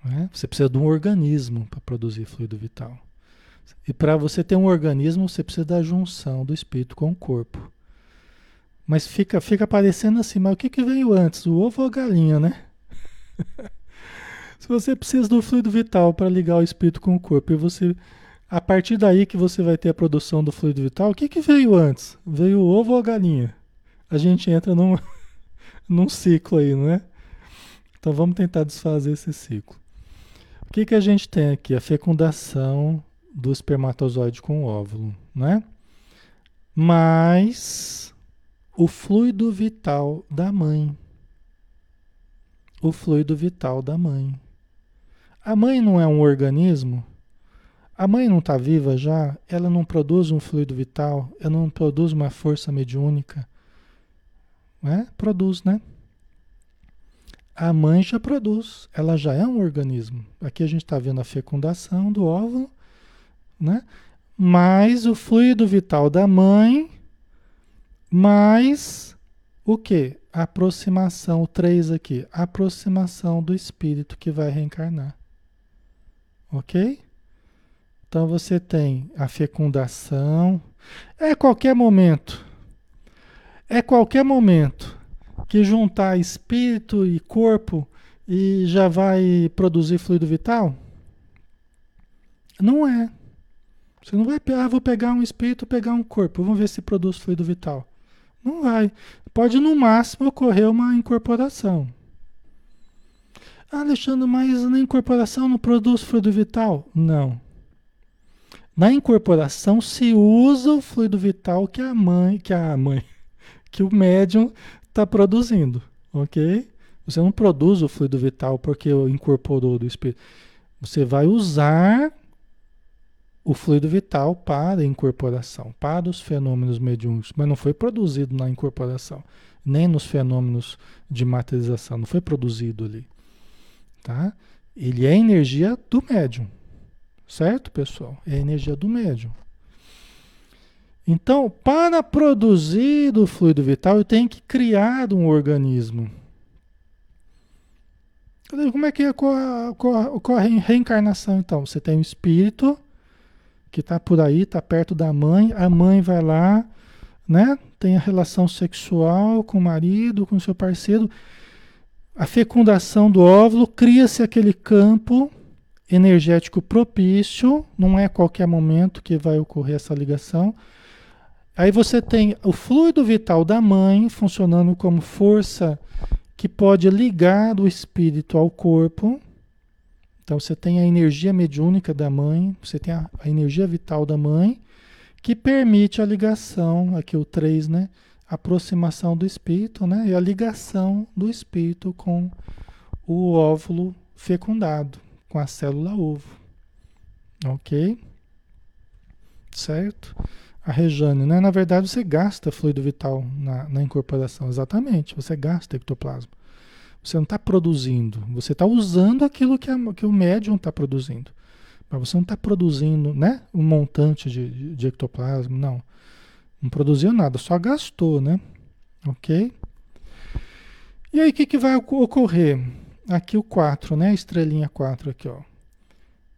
Né? Você precisa de um organismo para produzir fluido vital. E para você ter um organismo, você precisa da junção do espírito com o corpo. Mas fica, fica parecendo assim, mas o que, que veio antes, o ovo ou a galinha, né? Se você precisa do fluido vital para ligar o espírito com o corpo, e você, a partir daí que você vai ter a produção do fluido vital, o que, que veio antes? Veio o ovo ou a galinha? A gente entra num, num ciclo aí, não é? Então vamos tentar desfazer esse ciclo. O que, que a gente tem aqui? A fecundação do espermatozoide com o óvulo, né? Mais o fluido vital da mãe. O fluido vital da mãe. A mãe não é um organismo? A mãe não está viva já? Ela não produz um fluido vital? Ela não produz uma força mediúnica? Né? Produz, né? A mãe já produz, ela já é um organismo. Aqui a gente está vendo a fecundação do óvulo, né? Mais o fluido vital da mãe, mais o que? Aproximação, o 3 aqui, aproximação do espírito que vai reencarnar. Ok? Então você tem a fecundação. É qualquer momento. É qualquer momento que juntar espírito e corpo e já vai produzir fluido vital? Não é. Você não vai, ah, vou pegar um espírito, pegar um corpo, vamos ver se produz fluido vital. Não vai. Pode no máximo ocorrer uma incorporação. Ah, Alexandre, mas na incorporação não produz fluido vital? Não. Na incorporação se usa o fluido vital que a mãe, que a mãe, que o médium está produzindo, ok? Você não produz o fluido vital porque incorporou do espírito. Você vai usar o fluido vital para a incorporação, para os fenômenos mediúnicos, mas não foi produzido na incorporação, nem nos fenômenos de materialização, não foi produzido ali, tá? Ele é energia do médium, certo, pessoal? É energia do médium. Então, para produzir o fluido vital, eu tenho que criar um organismo. Como é que ocorre a reencarnação, então? Você tem um espírito que está por aí, está perto da mãe, a mãe vai lá, né? Tem a relação sexual com o marido, com o seu parceiro. A fecundação do óvulo, cria-se aquele campo energético propício, não é qualquer momento que vai ocorrer essa ligação Aí você tem o fluido vital da mãe funcionando como força que pode ligar do espírito ao corpo. Então você tem a energia mediúnica da mãe, você tem a, a energia vital da mãe, que permite a ligação, aqui o 3, né? Aproximação do espírito, né? E a ligação do espírito com o óvulo fecundado, com a célula ovo. Ok? Certo? a Rejane, né? Na verdade, você gasta fluido vital na, na incorporação, exatamente. Você gasta ectoplasma. Você não está produzindo, você está usando aquilo que, a, que o médium está produzindo. Mas você não está produzindo né, um montante de, de, de ectoplasma, não. Não produziu nada, só gastou, né? Ok? E aí, o que, que vai ocorrer? Aqui o 4, né? Estrelinha 4 aqui, ó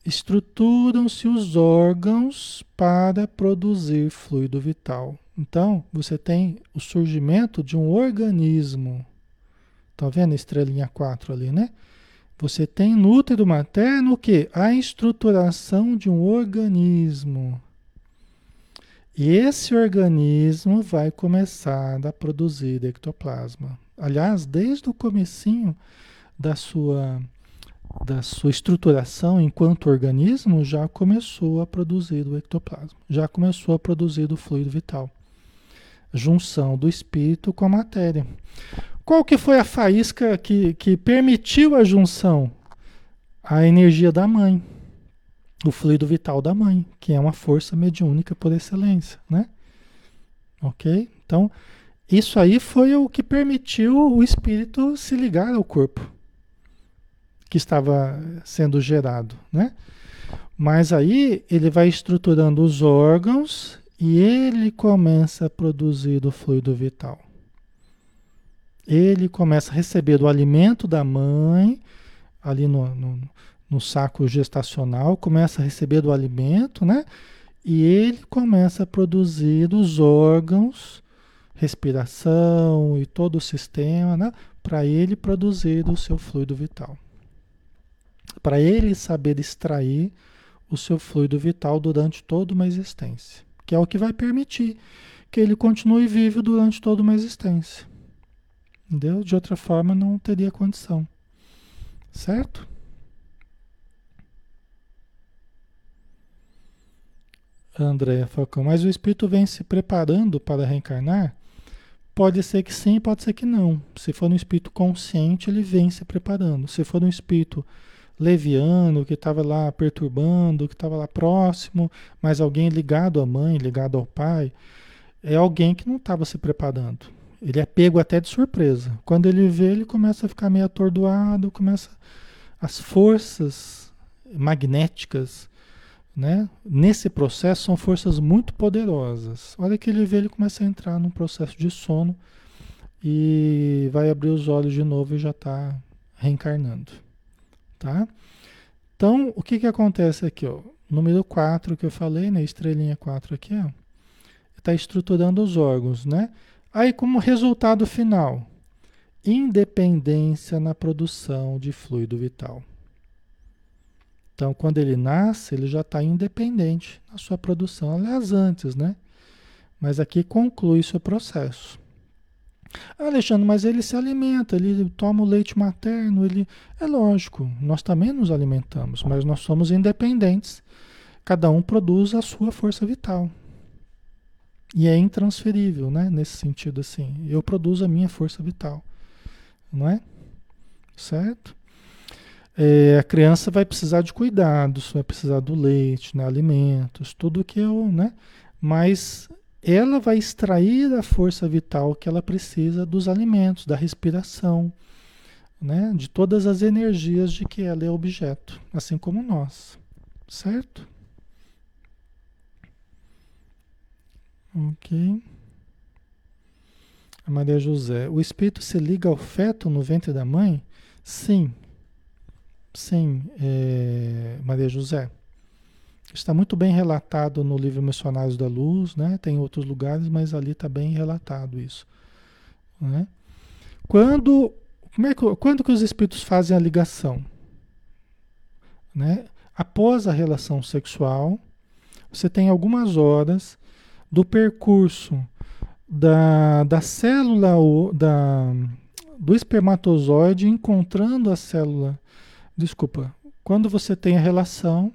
estruturam-se os órgãos para produzir fluido vital. Então, você tem o surgimento de um organismo. Tá vendo a estrelinha 4 ali, né? Você tem no útero materno o quê? A estruturação de um organismo. E esse organismo vai começar a produzir ectoplasma. Aliás, desde o comecinho da sua da sua estruturação enquanto organismo já começou a produzir o ectoplasma, já começou a produzir o fluido vital. Junção do espírito com a matéria. Qual que foi a faísca que, que permitiu a junção? A energia da mãe, o fluido vital da mãe, que é uma força mediúnica por excelência, né? Ok? Então, Isso aí foi o que permitiu o espírito se ligar ao corpo que estava sendo gerado, né? Mas aí ele vai estruturando os órgãos e ele começa a produzir o fluido vital. Ele começa a receber o alimento da mãe, ali no, no, no saco gestacional, começa a receber o alimento, né? E ele começa a produzir os órgãos, respiração e todo o sistema, né? Para ele produzir o seu fluido vital. Para ele saber extrair o seu fluido vital durante toda uma existência, que é o que vai permitir que ele continue vivo durante toda uma existência. Entendeu? De outra forma, não teria condição. Certo? André Falcão, mas o espírito vem se preparando para reencarnar? Pode ser que sim, pode ser que não. Se for um espírito consciente, ele vem se preparando. Se for um espírito leviano, que estava lá perturbando, que estava lá próximo, mas alguém ligado à mãe, ligado ao pai, é alguém que não estava se preparando. Ele é pego até de surpresa. Quando ele vê, ele começa a ficar meio atordoado, começa as forças magnéticas, né? Nesse processo são forças muito poderosas. Olha que ele vê, ele começa a entrar num processo de sono e vai abrir os olhos de novo e já está reencarnando tá? Então, o que que acontece aqui, ó? Número 4 que eu falei, né? Estrelinha 4 aqui, ó. Está estruturando os órgãos, né? Aí, como resultado final, independência na produção de fluido vital. Então, quando ele nasce, ele já está independente na sua produção. Aliás, antes, né? Mas aqui conclui seu processo. Alexandre, mas ele se alimenta, ele toma o leite materno, ele. É lógico, nós também nos alimentamos, mas nós somos independentes. Cada um produz a sua força vital. E é intransferível, né? Nesse sentido, assim. Eu produzo a minha força vital. Não é? Certo? É, a criança vai precisar de cuidados, vai precisar do leite, né? alimentos, tudo que eu, né? Mas ela vai extrair a força vital que ela precisa dos alimentos, da respiração, né? de todas as energias de que ela é objeto, assim como nós. Certo? Ok. A Maria José. O espírito se liga ao feto no ventre da mãe? Sim. Sim, é, Maria José. Está muito bem relatado no livro Missionários da Luz, né? Tem outros lugares, mas ali está bem relatado isso. Né? Quando, como é que, quando que os espíritos fazem a ligação? Né? Após a relação sexual, você tem algumas horas do percurso da, da célula da, do espermatozoide encontrando a célula. Desculpa. Quando você tem a relação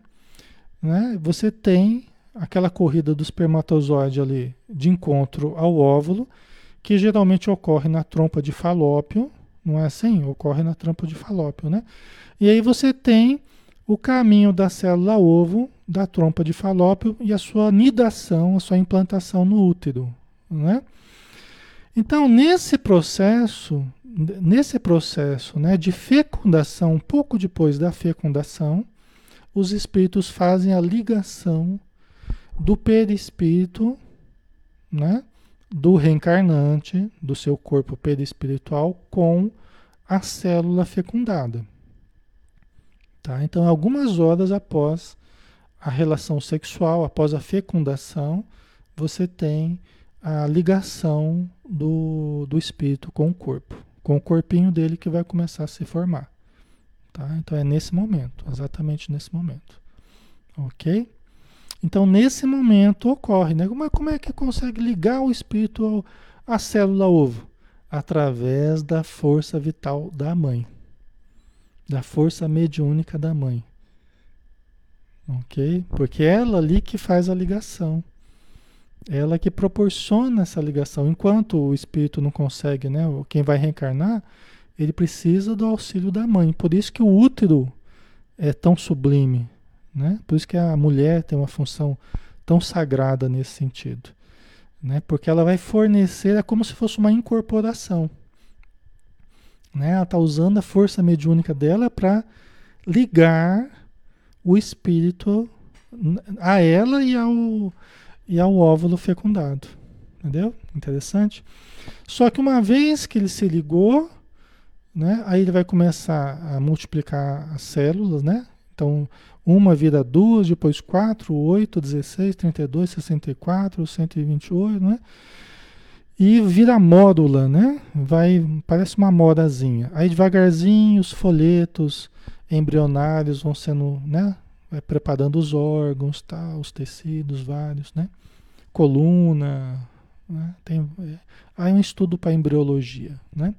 né, você tem aquela corrida do espermatozoide ali de encontro ao óvulo, que geralmente ocorre na trompa de falópio, não é assim? Ocorre na trompa de falópio, né? E aí você tem o caminho da célula ovo, da trompa de falópio e a sua nidação, a sua implantação no útero, né? Então, nesse processo, nesse processo, né, de fecundação, pouco depois da fecundação, os espíritos fazem a ligação do perispírito, né, do reencarnante, do seu corpo perispiritual com a célula fecundada. Tá? Então, algumas horas após a relação sexual, após a fecundação, você tem a ligação do, do espírito com o corpo, com o corpinho dele que vai começar a se formar. Tá? Então é nesse momento, exatamente nesse momento. Ok? Então nesse momento ocorre, né? Mas como é que consegue ligar o espírito à célula ovo? Através da força vital da mãe, da força mediúnica da mãe. Ok? Porque é ela ali que faz a ligação. Ela que proporciona essa ligação. Enquanto o espírito não consegue, né? Quem vai reencarnar, ele precisa do auxílio da mãe. Por isso que o útero é tão sublime, né? Por isso que a mulher tem uma função tão sagrada nesse sentido, né? Porque ela vai fornecer, é como se fosse uma incorporação. Né? Ela está usando a força mediúnica dela para ligar o espírito a ela e ao, e ao óvulo fecundado. Entendeu? Interessante. Só que uma vez que ele se ligou, né, aí ele vai começar a multiplicar as células, né? Então, uma vira duas, depois quatro, oito, dezesseis, trinta e dois, sessenta e quatro, cento e vinte e oito, né? E vira módula, né? Vai, parece uma modazinha. Aí devagarzinho os folhetos embrionários vão sendo, né? Vai preparando os órgãos, tá? os tecidos vários, né? Coluna, né? Tem, é, aí um estudo para embriologia, né?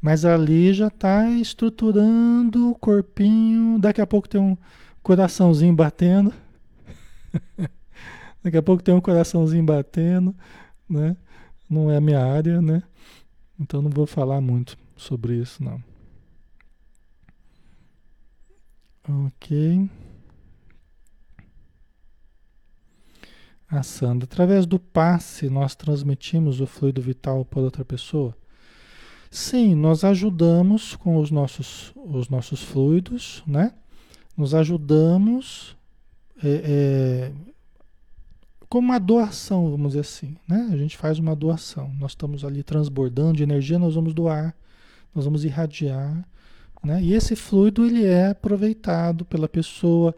Mas ali já está estruturando o corpinho. Daqui a pouco tem um coraçãozinho batendo. Daqui a pouco tem um coraçãozinho batendo, né? Não é a minha área, né? Então não vou falar muito sobre isso, não. Ok. A Sandra, através do passe, nós transmitimos o fluido vital para outra pessoa? Sim, nós ajudamos com os nossos, os nossos fluidos, né? Nos ajudamos é, é, como uma doação, vamos dizer assim, né? A gente faz uma doação. Nós estamos ali transbordando de energia, nós vamos doar, nós vamos irradiar, né? E esse fluido ele é aproveitado pela pessoa,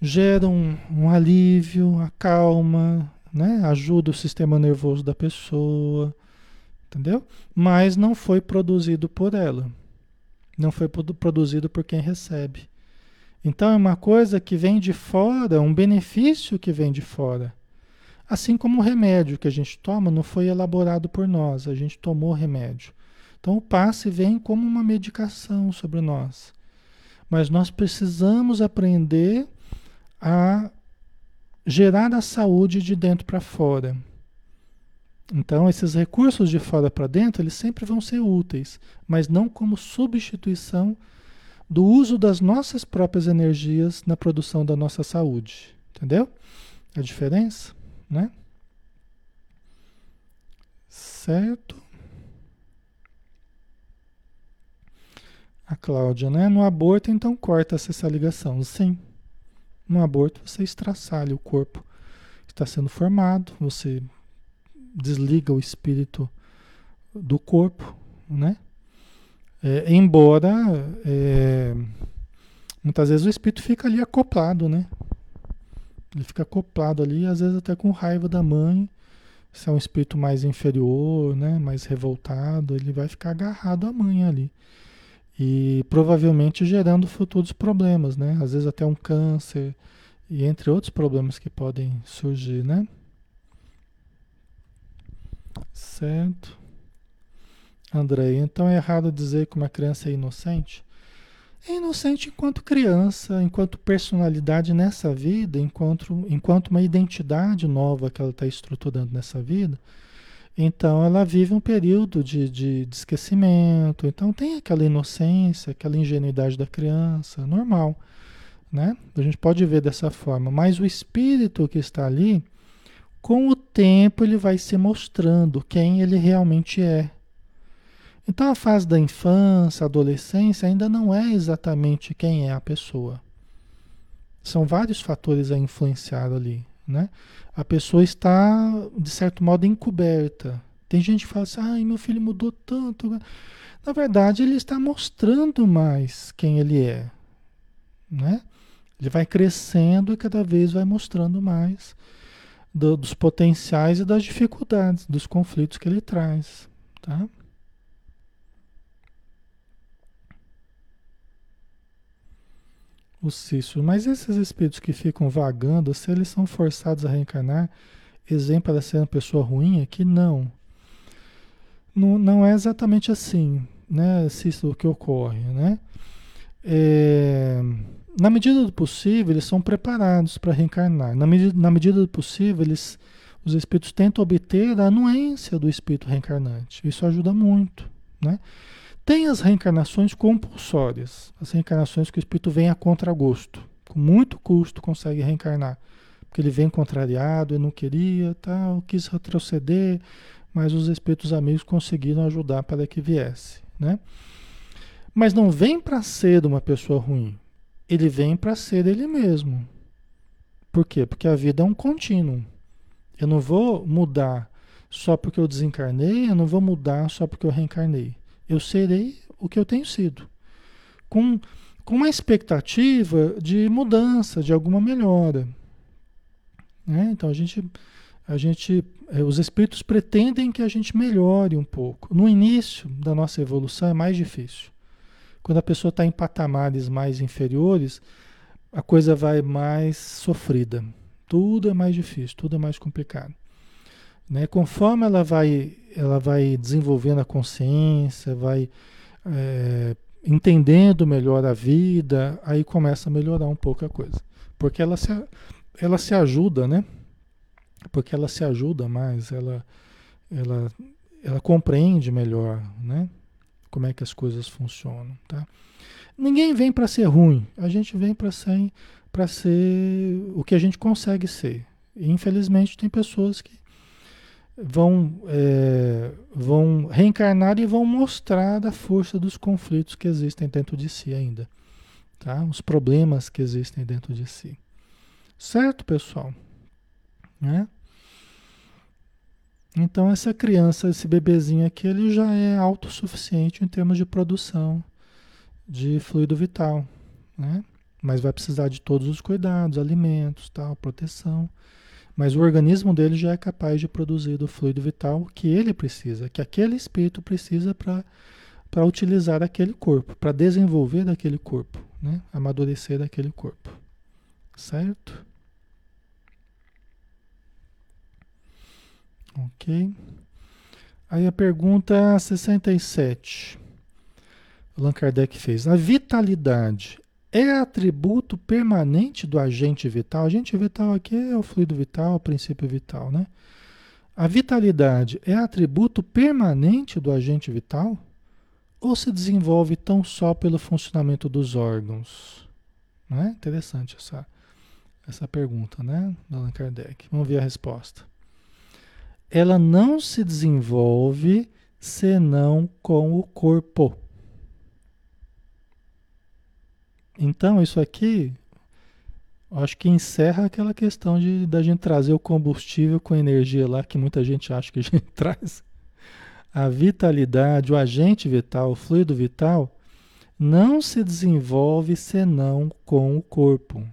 gera um, um alívio, acalma, né? Ajuda o sistema nervoso da pessoa entendeu? Mas não foi produzido por ela. Não foi produzido por quem recebe. Então é uma coisa que vem de fora, um benefício que vem de fora. Assim como o remédio que a gente toma não foi elaborado por nós, a gente tomou o remédio. Então o passe vem como uma medicação sobre nós. Mas nós precisamos aprender a gerar a saúde de dentro para fora. Então, esses recursos de fora para dentro, eles sempre vão ser úteis, mas não como substituição do uso das nossas próprias energias na produção da nossa saúde. Entendeu? A diferença, né? Certo? A Cláudia, né? No aborto, então corta-se essa ligação. Sim. No aborto, você estraçalha o corpo. Está sendo formado, você desliga o espírito do corpo, né? É, embora é, muitas vezes o espírito fica ali acoplado, né? Ele fica acoplado ali, às vezes até com raiva da mãe. Se é um espírito mais inferior, né, mais revoltado, ele vai ficar agarrado à mãe ali. E provavelmente gerando futuros problemas, né? Às vezes até um câncer e entre outros problemas que podem surgir, né? Certo. André, então é errado dizer que uma criança é inocente? É inocente enquanto criança, enquanto personalidade nessa vida, enquanto, enquanto uma identidade nova que ela está estruturando nessa vida. Então ela vive um período de, de, de, esquecimento. Então tem aquela inocência, aquela ingenuidade da criança, normal. Né? A gente pode ver dessa forma. Mas o espírito que está ali, com o tempo ele vai se mostrando quem ele realmente é. Então a fase da infância, adolescência ainda não é exatamente quem é a pessoa. São vários fatores a influenciar ali, né? A pessoa está de certo modo encoberta. Tem gente que fala assim: "Ai, meu filho mudou tanto". Na verdade, ele está mostrando mais quem ele é, né? Ele vai crescendo e cada vez vai mostrando mais do, dos potenciais e das dificuldades, dos conflitos que ele traz. Tá? O Cício, mas esses espíritos que ficam vagando, se eles são forçados a reencarnar, exemplo para ser uma pessoa ruim aqui, não. Não, não é exatamente assim, né, Cício, o que ocorre, né? É, na medida do possível, eles são preparados para reencarnar. Na, medida, na medida do possível, eles, os espíritos tentam obter a anuência do espírito reencarnante. Isso ajuda muito. Né? Tem as reencarnações compulsórias, as reencarnações que o espírito vem a contragosto. Com muito custo consegue reencarnar. Porque ele vem contrariado, ele não queria, tal, quis retroceder, mas os espíritos amigos conseguiram ajudar para que viesse, né? Mas não vem para ser uma pessoa ruim. Ele vem para ser ele mesmo. Por quê? Porque a vida é um contínuo. Eu não vou mudar só porque eu desencarnei, eu não vou mudar só porque eu reencarnei. Eu serei o que eu tenho sido. Com, com uma expectativa de mudança, de alguma melhora. Né? Então a gente, a gente, eh, os espíritos pretendem que a gente melhore um pouco. No início da nossa evolução é mais difícil. Quando a pessoa está em patamares mais inferiores, a coisa vai mais sofrida. Tudo é mais difícil, tudo é mais complicado. Né? Conforme ela vai, ela vai desenvolvendo a consciência, vai é, entendendo melhor a vida, aí começa a melhorar um pouco a coisa. Porque ela se, ela se ajuda, né? Porque ela se ajuda mais, ela, ela, ela compreende melhor, né? como é que as coisas funcionam, tá? Ninguém vem para ser ruim, a gente vem para ser para ser o que a gente consegue ser. E, infelizmente tem pessoas que vão é, vão reencarnar e vão mostrar a força dos conflitos que existem dentro de si ainda, tá? Os problemas que existem dentro de si, certo, pessoal? Né? Então essa criança, esse bebezinho aqui, ele já é autossuficiente em termos de produção de fluido vital, né? Mas vai precisar de todos os cuidados, alimentos, tal, proteção. Mas o organismo dele já é capaz de produzir o fluido vital que ele precisa, que aquele espírito precisa para utilizar aquele corpo, para desenvolver daquele corpo, né? amadurecer daquele corpo. Certo? Ok. Aí a pergunta 67. Allan Kardec fez. A vitalidade é atributo permanente do agente vital? Agente vital aqui é o fluido vital, o princípio vital, né? A vitalidade é atributo permanente do agente vital? Ou se desenvolve tão só pelo funcionamento dos órgãos? É interessante essa, essa pergunta, né? Allan Kardec. Vamos ver a resposta ela não se desenvolve senão com o corpo. Então, isso aqui, acho que encerra aquela questão de da gente trazer o combustível com energia lá, que muita gente acha que a gente traz. A vitalidade, o agente vital, o fluido vital, não se desenvolve senão com o corpo.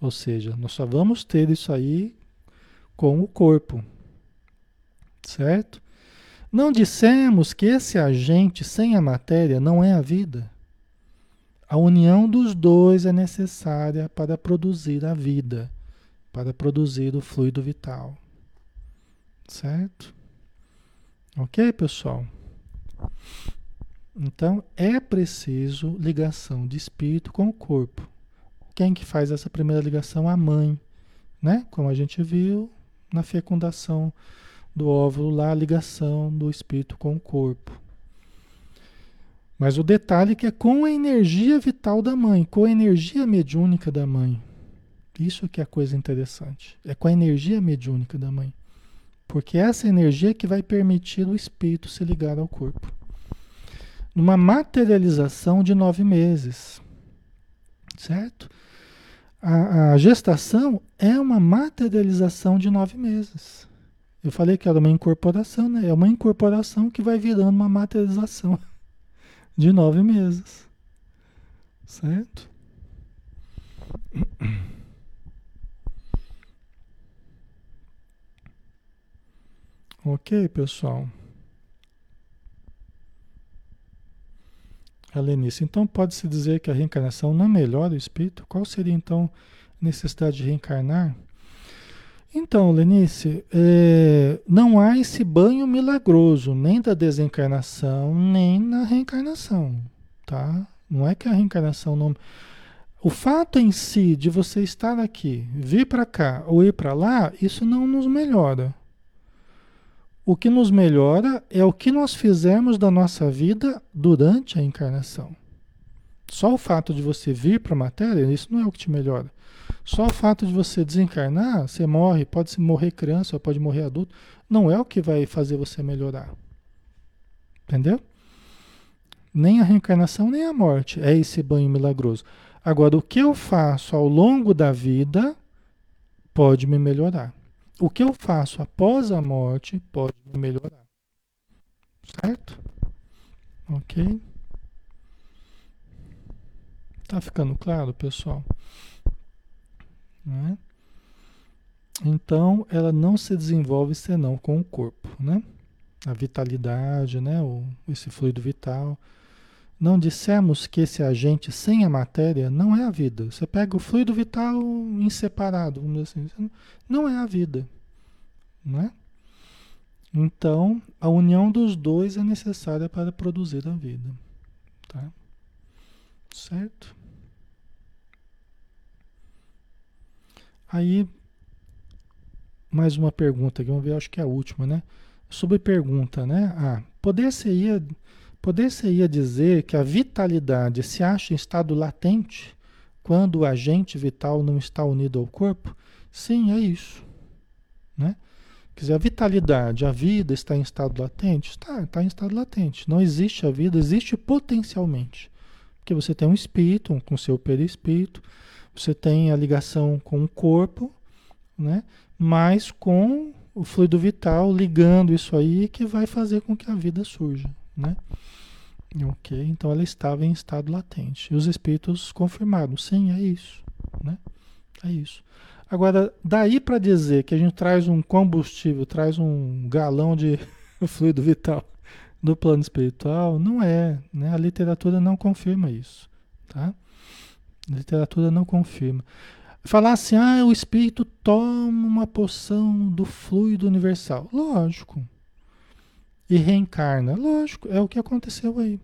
Ou seja, nós só vamos ter isso aí com o corpo. Certo? Não dissemos que esse agente sem a matéria não é a vida. A união dos dois é necessária para produzir a vida, para produzir o fluido vital. Certo? Ok, pessoal? Então é preciso ligação de espírito com o corpo. Quem que faz essa primeira ligação? A mãe, né? Como a gente viu na fecundação do óvulo lá a ligação do espírito com o corpo. Mas o detalhe é que é com a energia vital da mãe, com a energia mediúnica da mãe. Isso que é a coisa interessante. É com a energia mediúnica da mãe. Porque é essa energia que vai permitir o espírito se ligar ao corpo. Numa materialização de nove meses. Certo? A, a gestação é uma materialização de nove meses. Eu falei que era uma incorporação, né? É uma incorporação que vai virando uma materialização de nove meses. Certo? Ok, pessoal. Helenice, então pode-se dizer que a reencarnação não melhora o espírito? Qual seria então a necessidade de reencarnar? Então, Lenice, é, não há esse banho milagroso, nem da desencarnação, nem na reencarnação, tá? Não é que a reencarnação não. O fato em si de você estar aqui, vir para cá ou ir para lá, isso não nos melhora. O que nos melhora é o que nós fizemos da nossa vida durante a encarnação. Só o fato de você vir para a matéria, isso não é o que te melhora. Só o fato de você desencarnar, você morre, pode morrer criança, pode morrer adulto, não é o que vai fazer você melhorar. Entendeu? Nem a reencarnação, nem a morte é esse banho milagroso. Agora, o que eu faço ao longo da vida pode me melhorar. O que eu faço após a morte pode me melhorar. Certo? Ok? Tá ficando claro, pessoal? Né? Então, ela não se desenvolve senão com o corpo, né? A vitalidade, né? O, esse fluido vital. Não dissemos que esse agente sem a matéria não é a vida. Você pega o fluido vital em separado, vamos dizer assim, não é a vida, né? Então, a união dos dois é necessária para produzir a vida, tá? Certo? Aí, mais uma pergunta, vamos ver, acho que é a última, né? Sobre pergunta, né? Ah, poder-se-ia poder-se-ia dizer que a vitalidade se acha em estado latente quando o agente vital não está unido ao corpo? Sim, é isso, né? Quer dizer, a vitalidade, a vida está em estado latente? Está, está em estado latente. Não existe a vida, existe potencialmente. Porque você tem um espírito, um, com seu perispírito, você tem a ligação com o corpo, né? mas com o fluido vital ligando isso aí que vai fazer com que a vida surja. Né? Ok, então ela estava em estado latente. E os espíritos confirmaram, sim, é isso. Né? É isso. Agora, daí para dizer que a gente traz um combustível, traz um galão de fluido vital do plano espiritual, não é. Né? A literatura não confirma isso. Tá? Literatura não confirma. Falar assim, ah, o espírito toma uma poção do fluido universal. Lógico. E reencarna. Lógico, é o que aconteceu aí.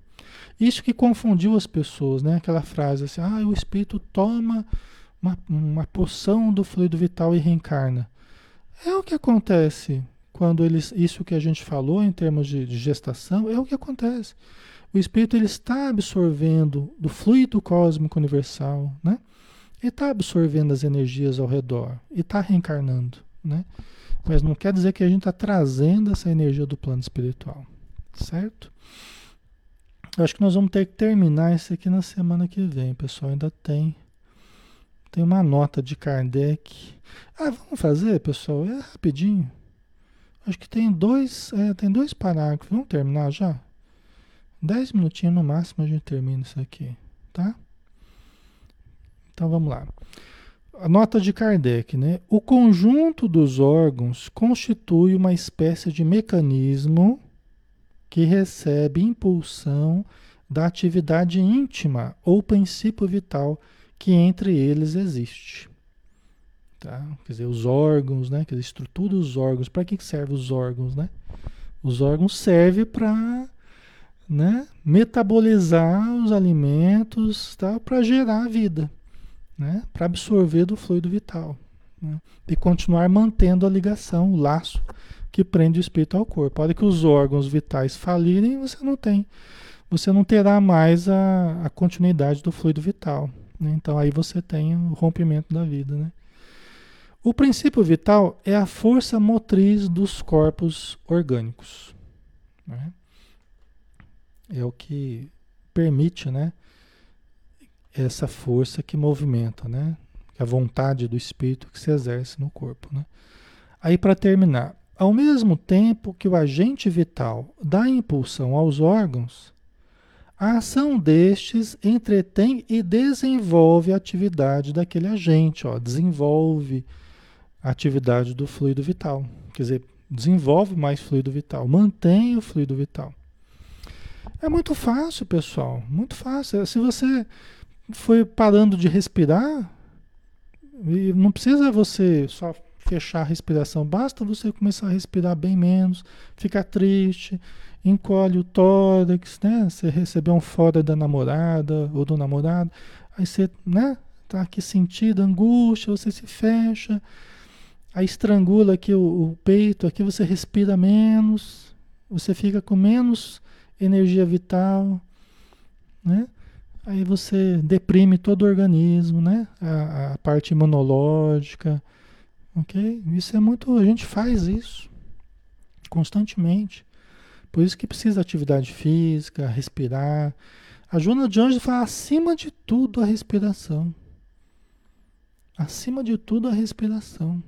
Isso que confundiu as pessoas, né? Aquela frase assim, ah, o espírito toma uma, uma poção do fluido vital e reencarna. É o que acontece quando eles, isso que a gente falou em termos de, de gestação, é o que acontece. O espírito ele está absorvendo do fluido cósmico universal, né? Ele está absorvendo as energias ao redor e está reencarnando, né? Mas não quer dizer que a gente está trazendo essa energia do plano espiritual, certo? Eu acho que nós vamos ter que terminar isso aqui na semana que vem, pessoal. Ainda tem tem uma nota de Kardec. Ah, vamos fazer, pessoal? É rapidinho. Acho que tem dois, é, tem dois parágrafos. Vamos terminar já? Dez minutinhos no máximo a gente termina isso aqui, tá? Então vamos lá. A nota de Kardec, né? O conjunto dos órgãos constitui uma espécie de mecanismo que recebe impulsão da atividade íntima ou princípio vital que entre eles existe. Tá? Quer dizer, os órgãos, né? Quer dizer, estrutura dos órgãos. Para que servem os órgãos, né? Os órgãos servem para né, metabolizar os alimentos tá, para gerar a vida, né, para absorver do fluido vital né, e continuar mantendo a ligação, o laço que prende o espírito ao corpo. Hora que os órgãos vitais falirem, você não tem, você não terá mais a, a continuidade do fluido vital. Né? Então aí você tem o rompimento da vida. Né? O princípio vital é a força motriz dos corpos orgânicos. Né? É o que permite, né? Essa força que movimenta, né? A vontade do espírito que se exerce no corpo, né? Aí para terminar, ao mesmo tempo que o agente vital dá impulsão aos órgãos, a ação destes entretém e desenvolve a atividade daquele agente, ó, desenvolve a atividade do fluido vital. Quer dizer, desenvolve mais fluido vital, mantém o fluido vital. É muito fácil, pessoal. Muito fácil. Se você foi parando de respirar, e não precisa você só fechar a respiração, basta você começar a respirar bem menos, ficar triste, encolhe o tórax, né? Você recebeu um fora da namorada ou do namorado, aí você, né? Tá aqui sentindo angústia, você se fecha, aí estrangula aqui o, o peito, aqui você respira menos, você fica com menos energia vital, né? Aí você deprime todo o organismo, né? A, a parte imunológica, ok? Isso é muito. A gente faz isso constantemente. Por isso que precisa de atividade física, respirar. A Joana de Anjos fala acima de tudo a respiração. Acima de tudo a respiração.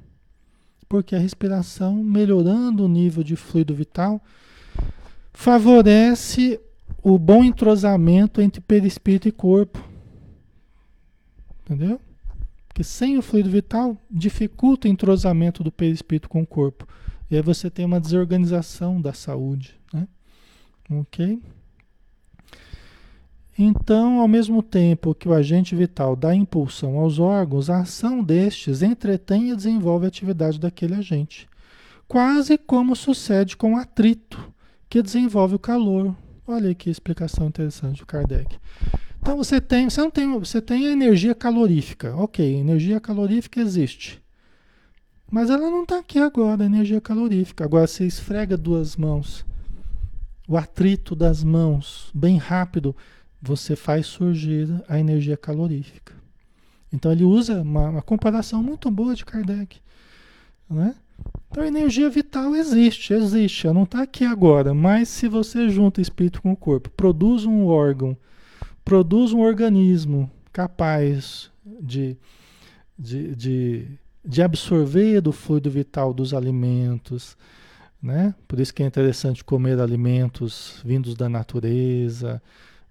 Porque a respiração, melhorando o nível de fluido vital, favorece o bom entrosamento entre perispírito e corpo. Entendeu? Porque sem o fluido vital dificulta o entrosamento do perispírito com o corpo. E aí você tem uma desorganização da saúde. Né? Ok? Então, ao mesmo tempo que o agente vital dá impulsão aos órgãos, a ação destes entretém e desenvolve a atividade daquele agente. Quase como sucede com o atrito, que desenvolve o calor. Olha que explicação interessante do Kardec. Então você tem, você não tem, você tem a energia calorífica. Ok, energia calorífica existe. Mas ela não está aqui agora, a energia calorífica. Agora você esfrega duas mãos, o atrito das mãos, bem rápido você faz surgir a energia calorífica. Então ele usa uma, uma comparação muito boa de Kardec. Né? Então a energia vital existe, existe, ela não está aqui agora, mas se você junta espírito com o corpo, produz um órgão, produz um organismo capaz de, de, de, de absorver do fluido vital dos alimentos, né? Por isso que é interessante comer alimentos vindos da natureza,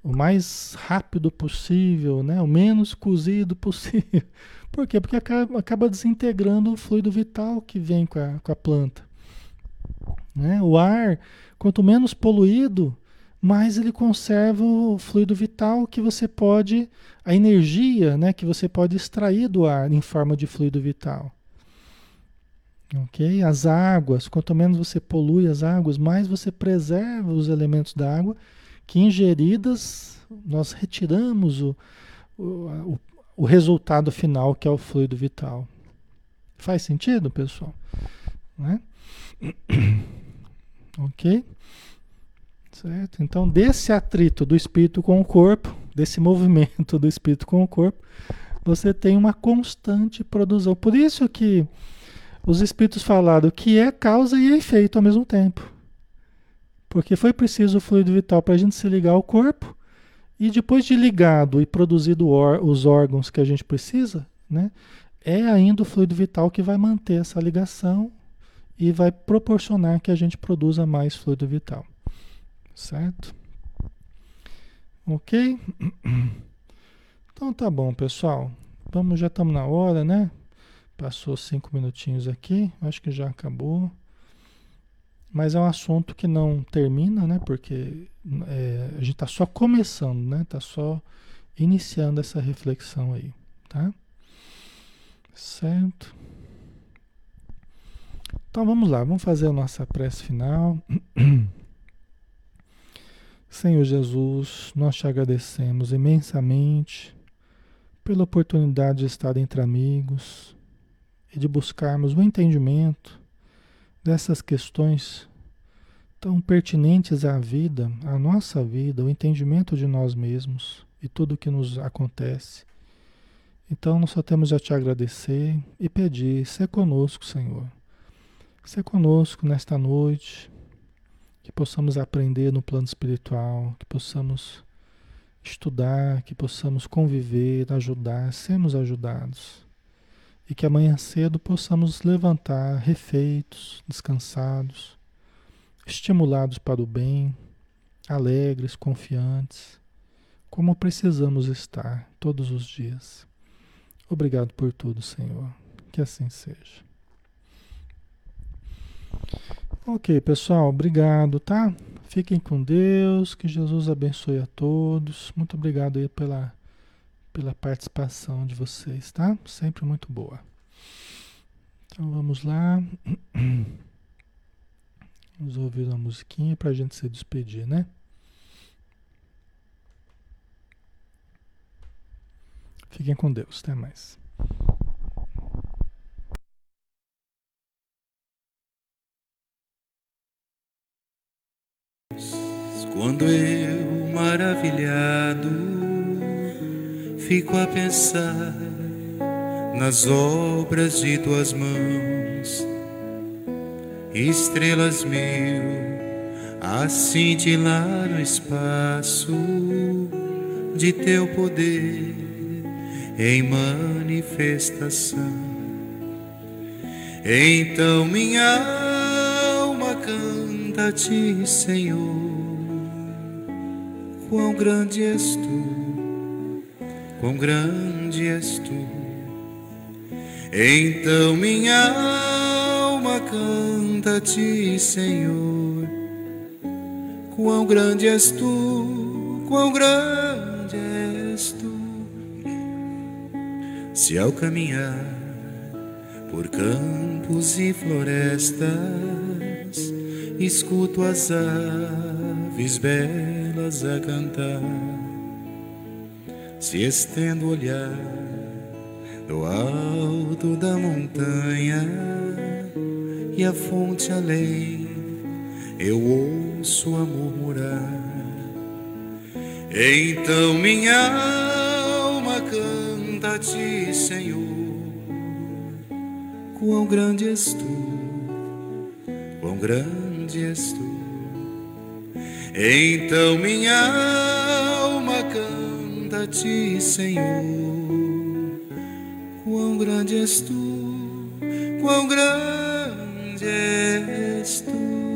o mais rápido possível, né? o menos cozido possível. Por quê? Porque acaba, acaba desintegrando o fluido vital que vem com a, com a planta. Né? O ar, quanto menos poluído, mais ele conserva o fluido vital que você pode, a energia né, que você pode extrair do ar em forma de fluido vital. Ok? As águas, quanto menos você polui as águas, mais você preserva os elementos da água que ingeridas nós retiramos o, o, o resultado final, que é o fluido vital. Faz sentido, pessoal? Né? ok? Certo? Então, desse atrito do espírito com o corpo, desse movimento do espírito com o corpo, você tem uma constante produção. Por isso que os espíritos falaram que é causa e efeito ao mesmo tempo. Porque foi preciso o fluido vital para a gente se ligar ao corpo. E depois de ligado e produzido os órgãos que a gente precisa, né, é ainda o fluido vital que vai manter essa ligação e vai proporcionar que a gente produza mais fluido vital. Certo? Ok? Então tá bom, pessoal. Vamos, já estamos na hora, né? Passou cinco minutinhos aqui. Acho que já acabou. Mas é um assunto que não termina, né? Porque é, a gente está só começando, né? Está só iniciando essa reflexão aí, tá? Certo? Então vamos lá, vamos fazer a nossa prece final. Senhor Jesus, nós te agradecemos imensamente pela oportunidade de estar entre amigos e de buscarmos o entendimento dessas questões tão pertinentes à vida, à nossa vida, o entendimento de nós mesmos e tudo o que nos acontece. Então nós só temos a te agradecer e pedir, ser conosco, Senhor. Ser conosco nesta noite, que possamos aprender no plano espiritual, que possamos estudar, que possamos conviver, ajudar, sermos ajudados e que amanhã cedo possamos levantar refeitos, descansados, estimulados para o bem, alegres, confiantes, como precisamos estar todos os dias. Obrigado por tudo, Senhor. Que assim seja. Ok, pessoal, obrigado, tá? Fiquem com Deus, que Jesus abençoe a todos. Muito obrigado aí pela pela participação de vocês, tá? Sempre muito boa. Então vamos lá. Vamos ouvir uma musiquinha para a gente se despedir, né? Fiquem com Deus. Até mais. Quando eu, maravilhado, fico a pensar nas obras de tuas mãos, estrelas mil a cintilar no espaço de teu poder em manifestação. Então minha alma canta a ti, Senhor. Quão grande és tu, quão grande és tu. Então minha alma canta a ti, Senhor. Quão grande és tu, quão grande és tu. Se ao caminhar por campos e florestas, escuto as aves belas a cantar. Se estendo o olhar do alto da montanha e a fonte além, eu ouço a murmurar. Então minha alma canta a ti, Senhor. Quão grande és tu, quão grande és tu. Então minha alma a ti, Senhor. Quão grande és tu, quão grande és tu.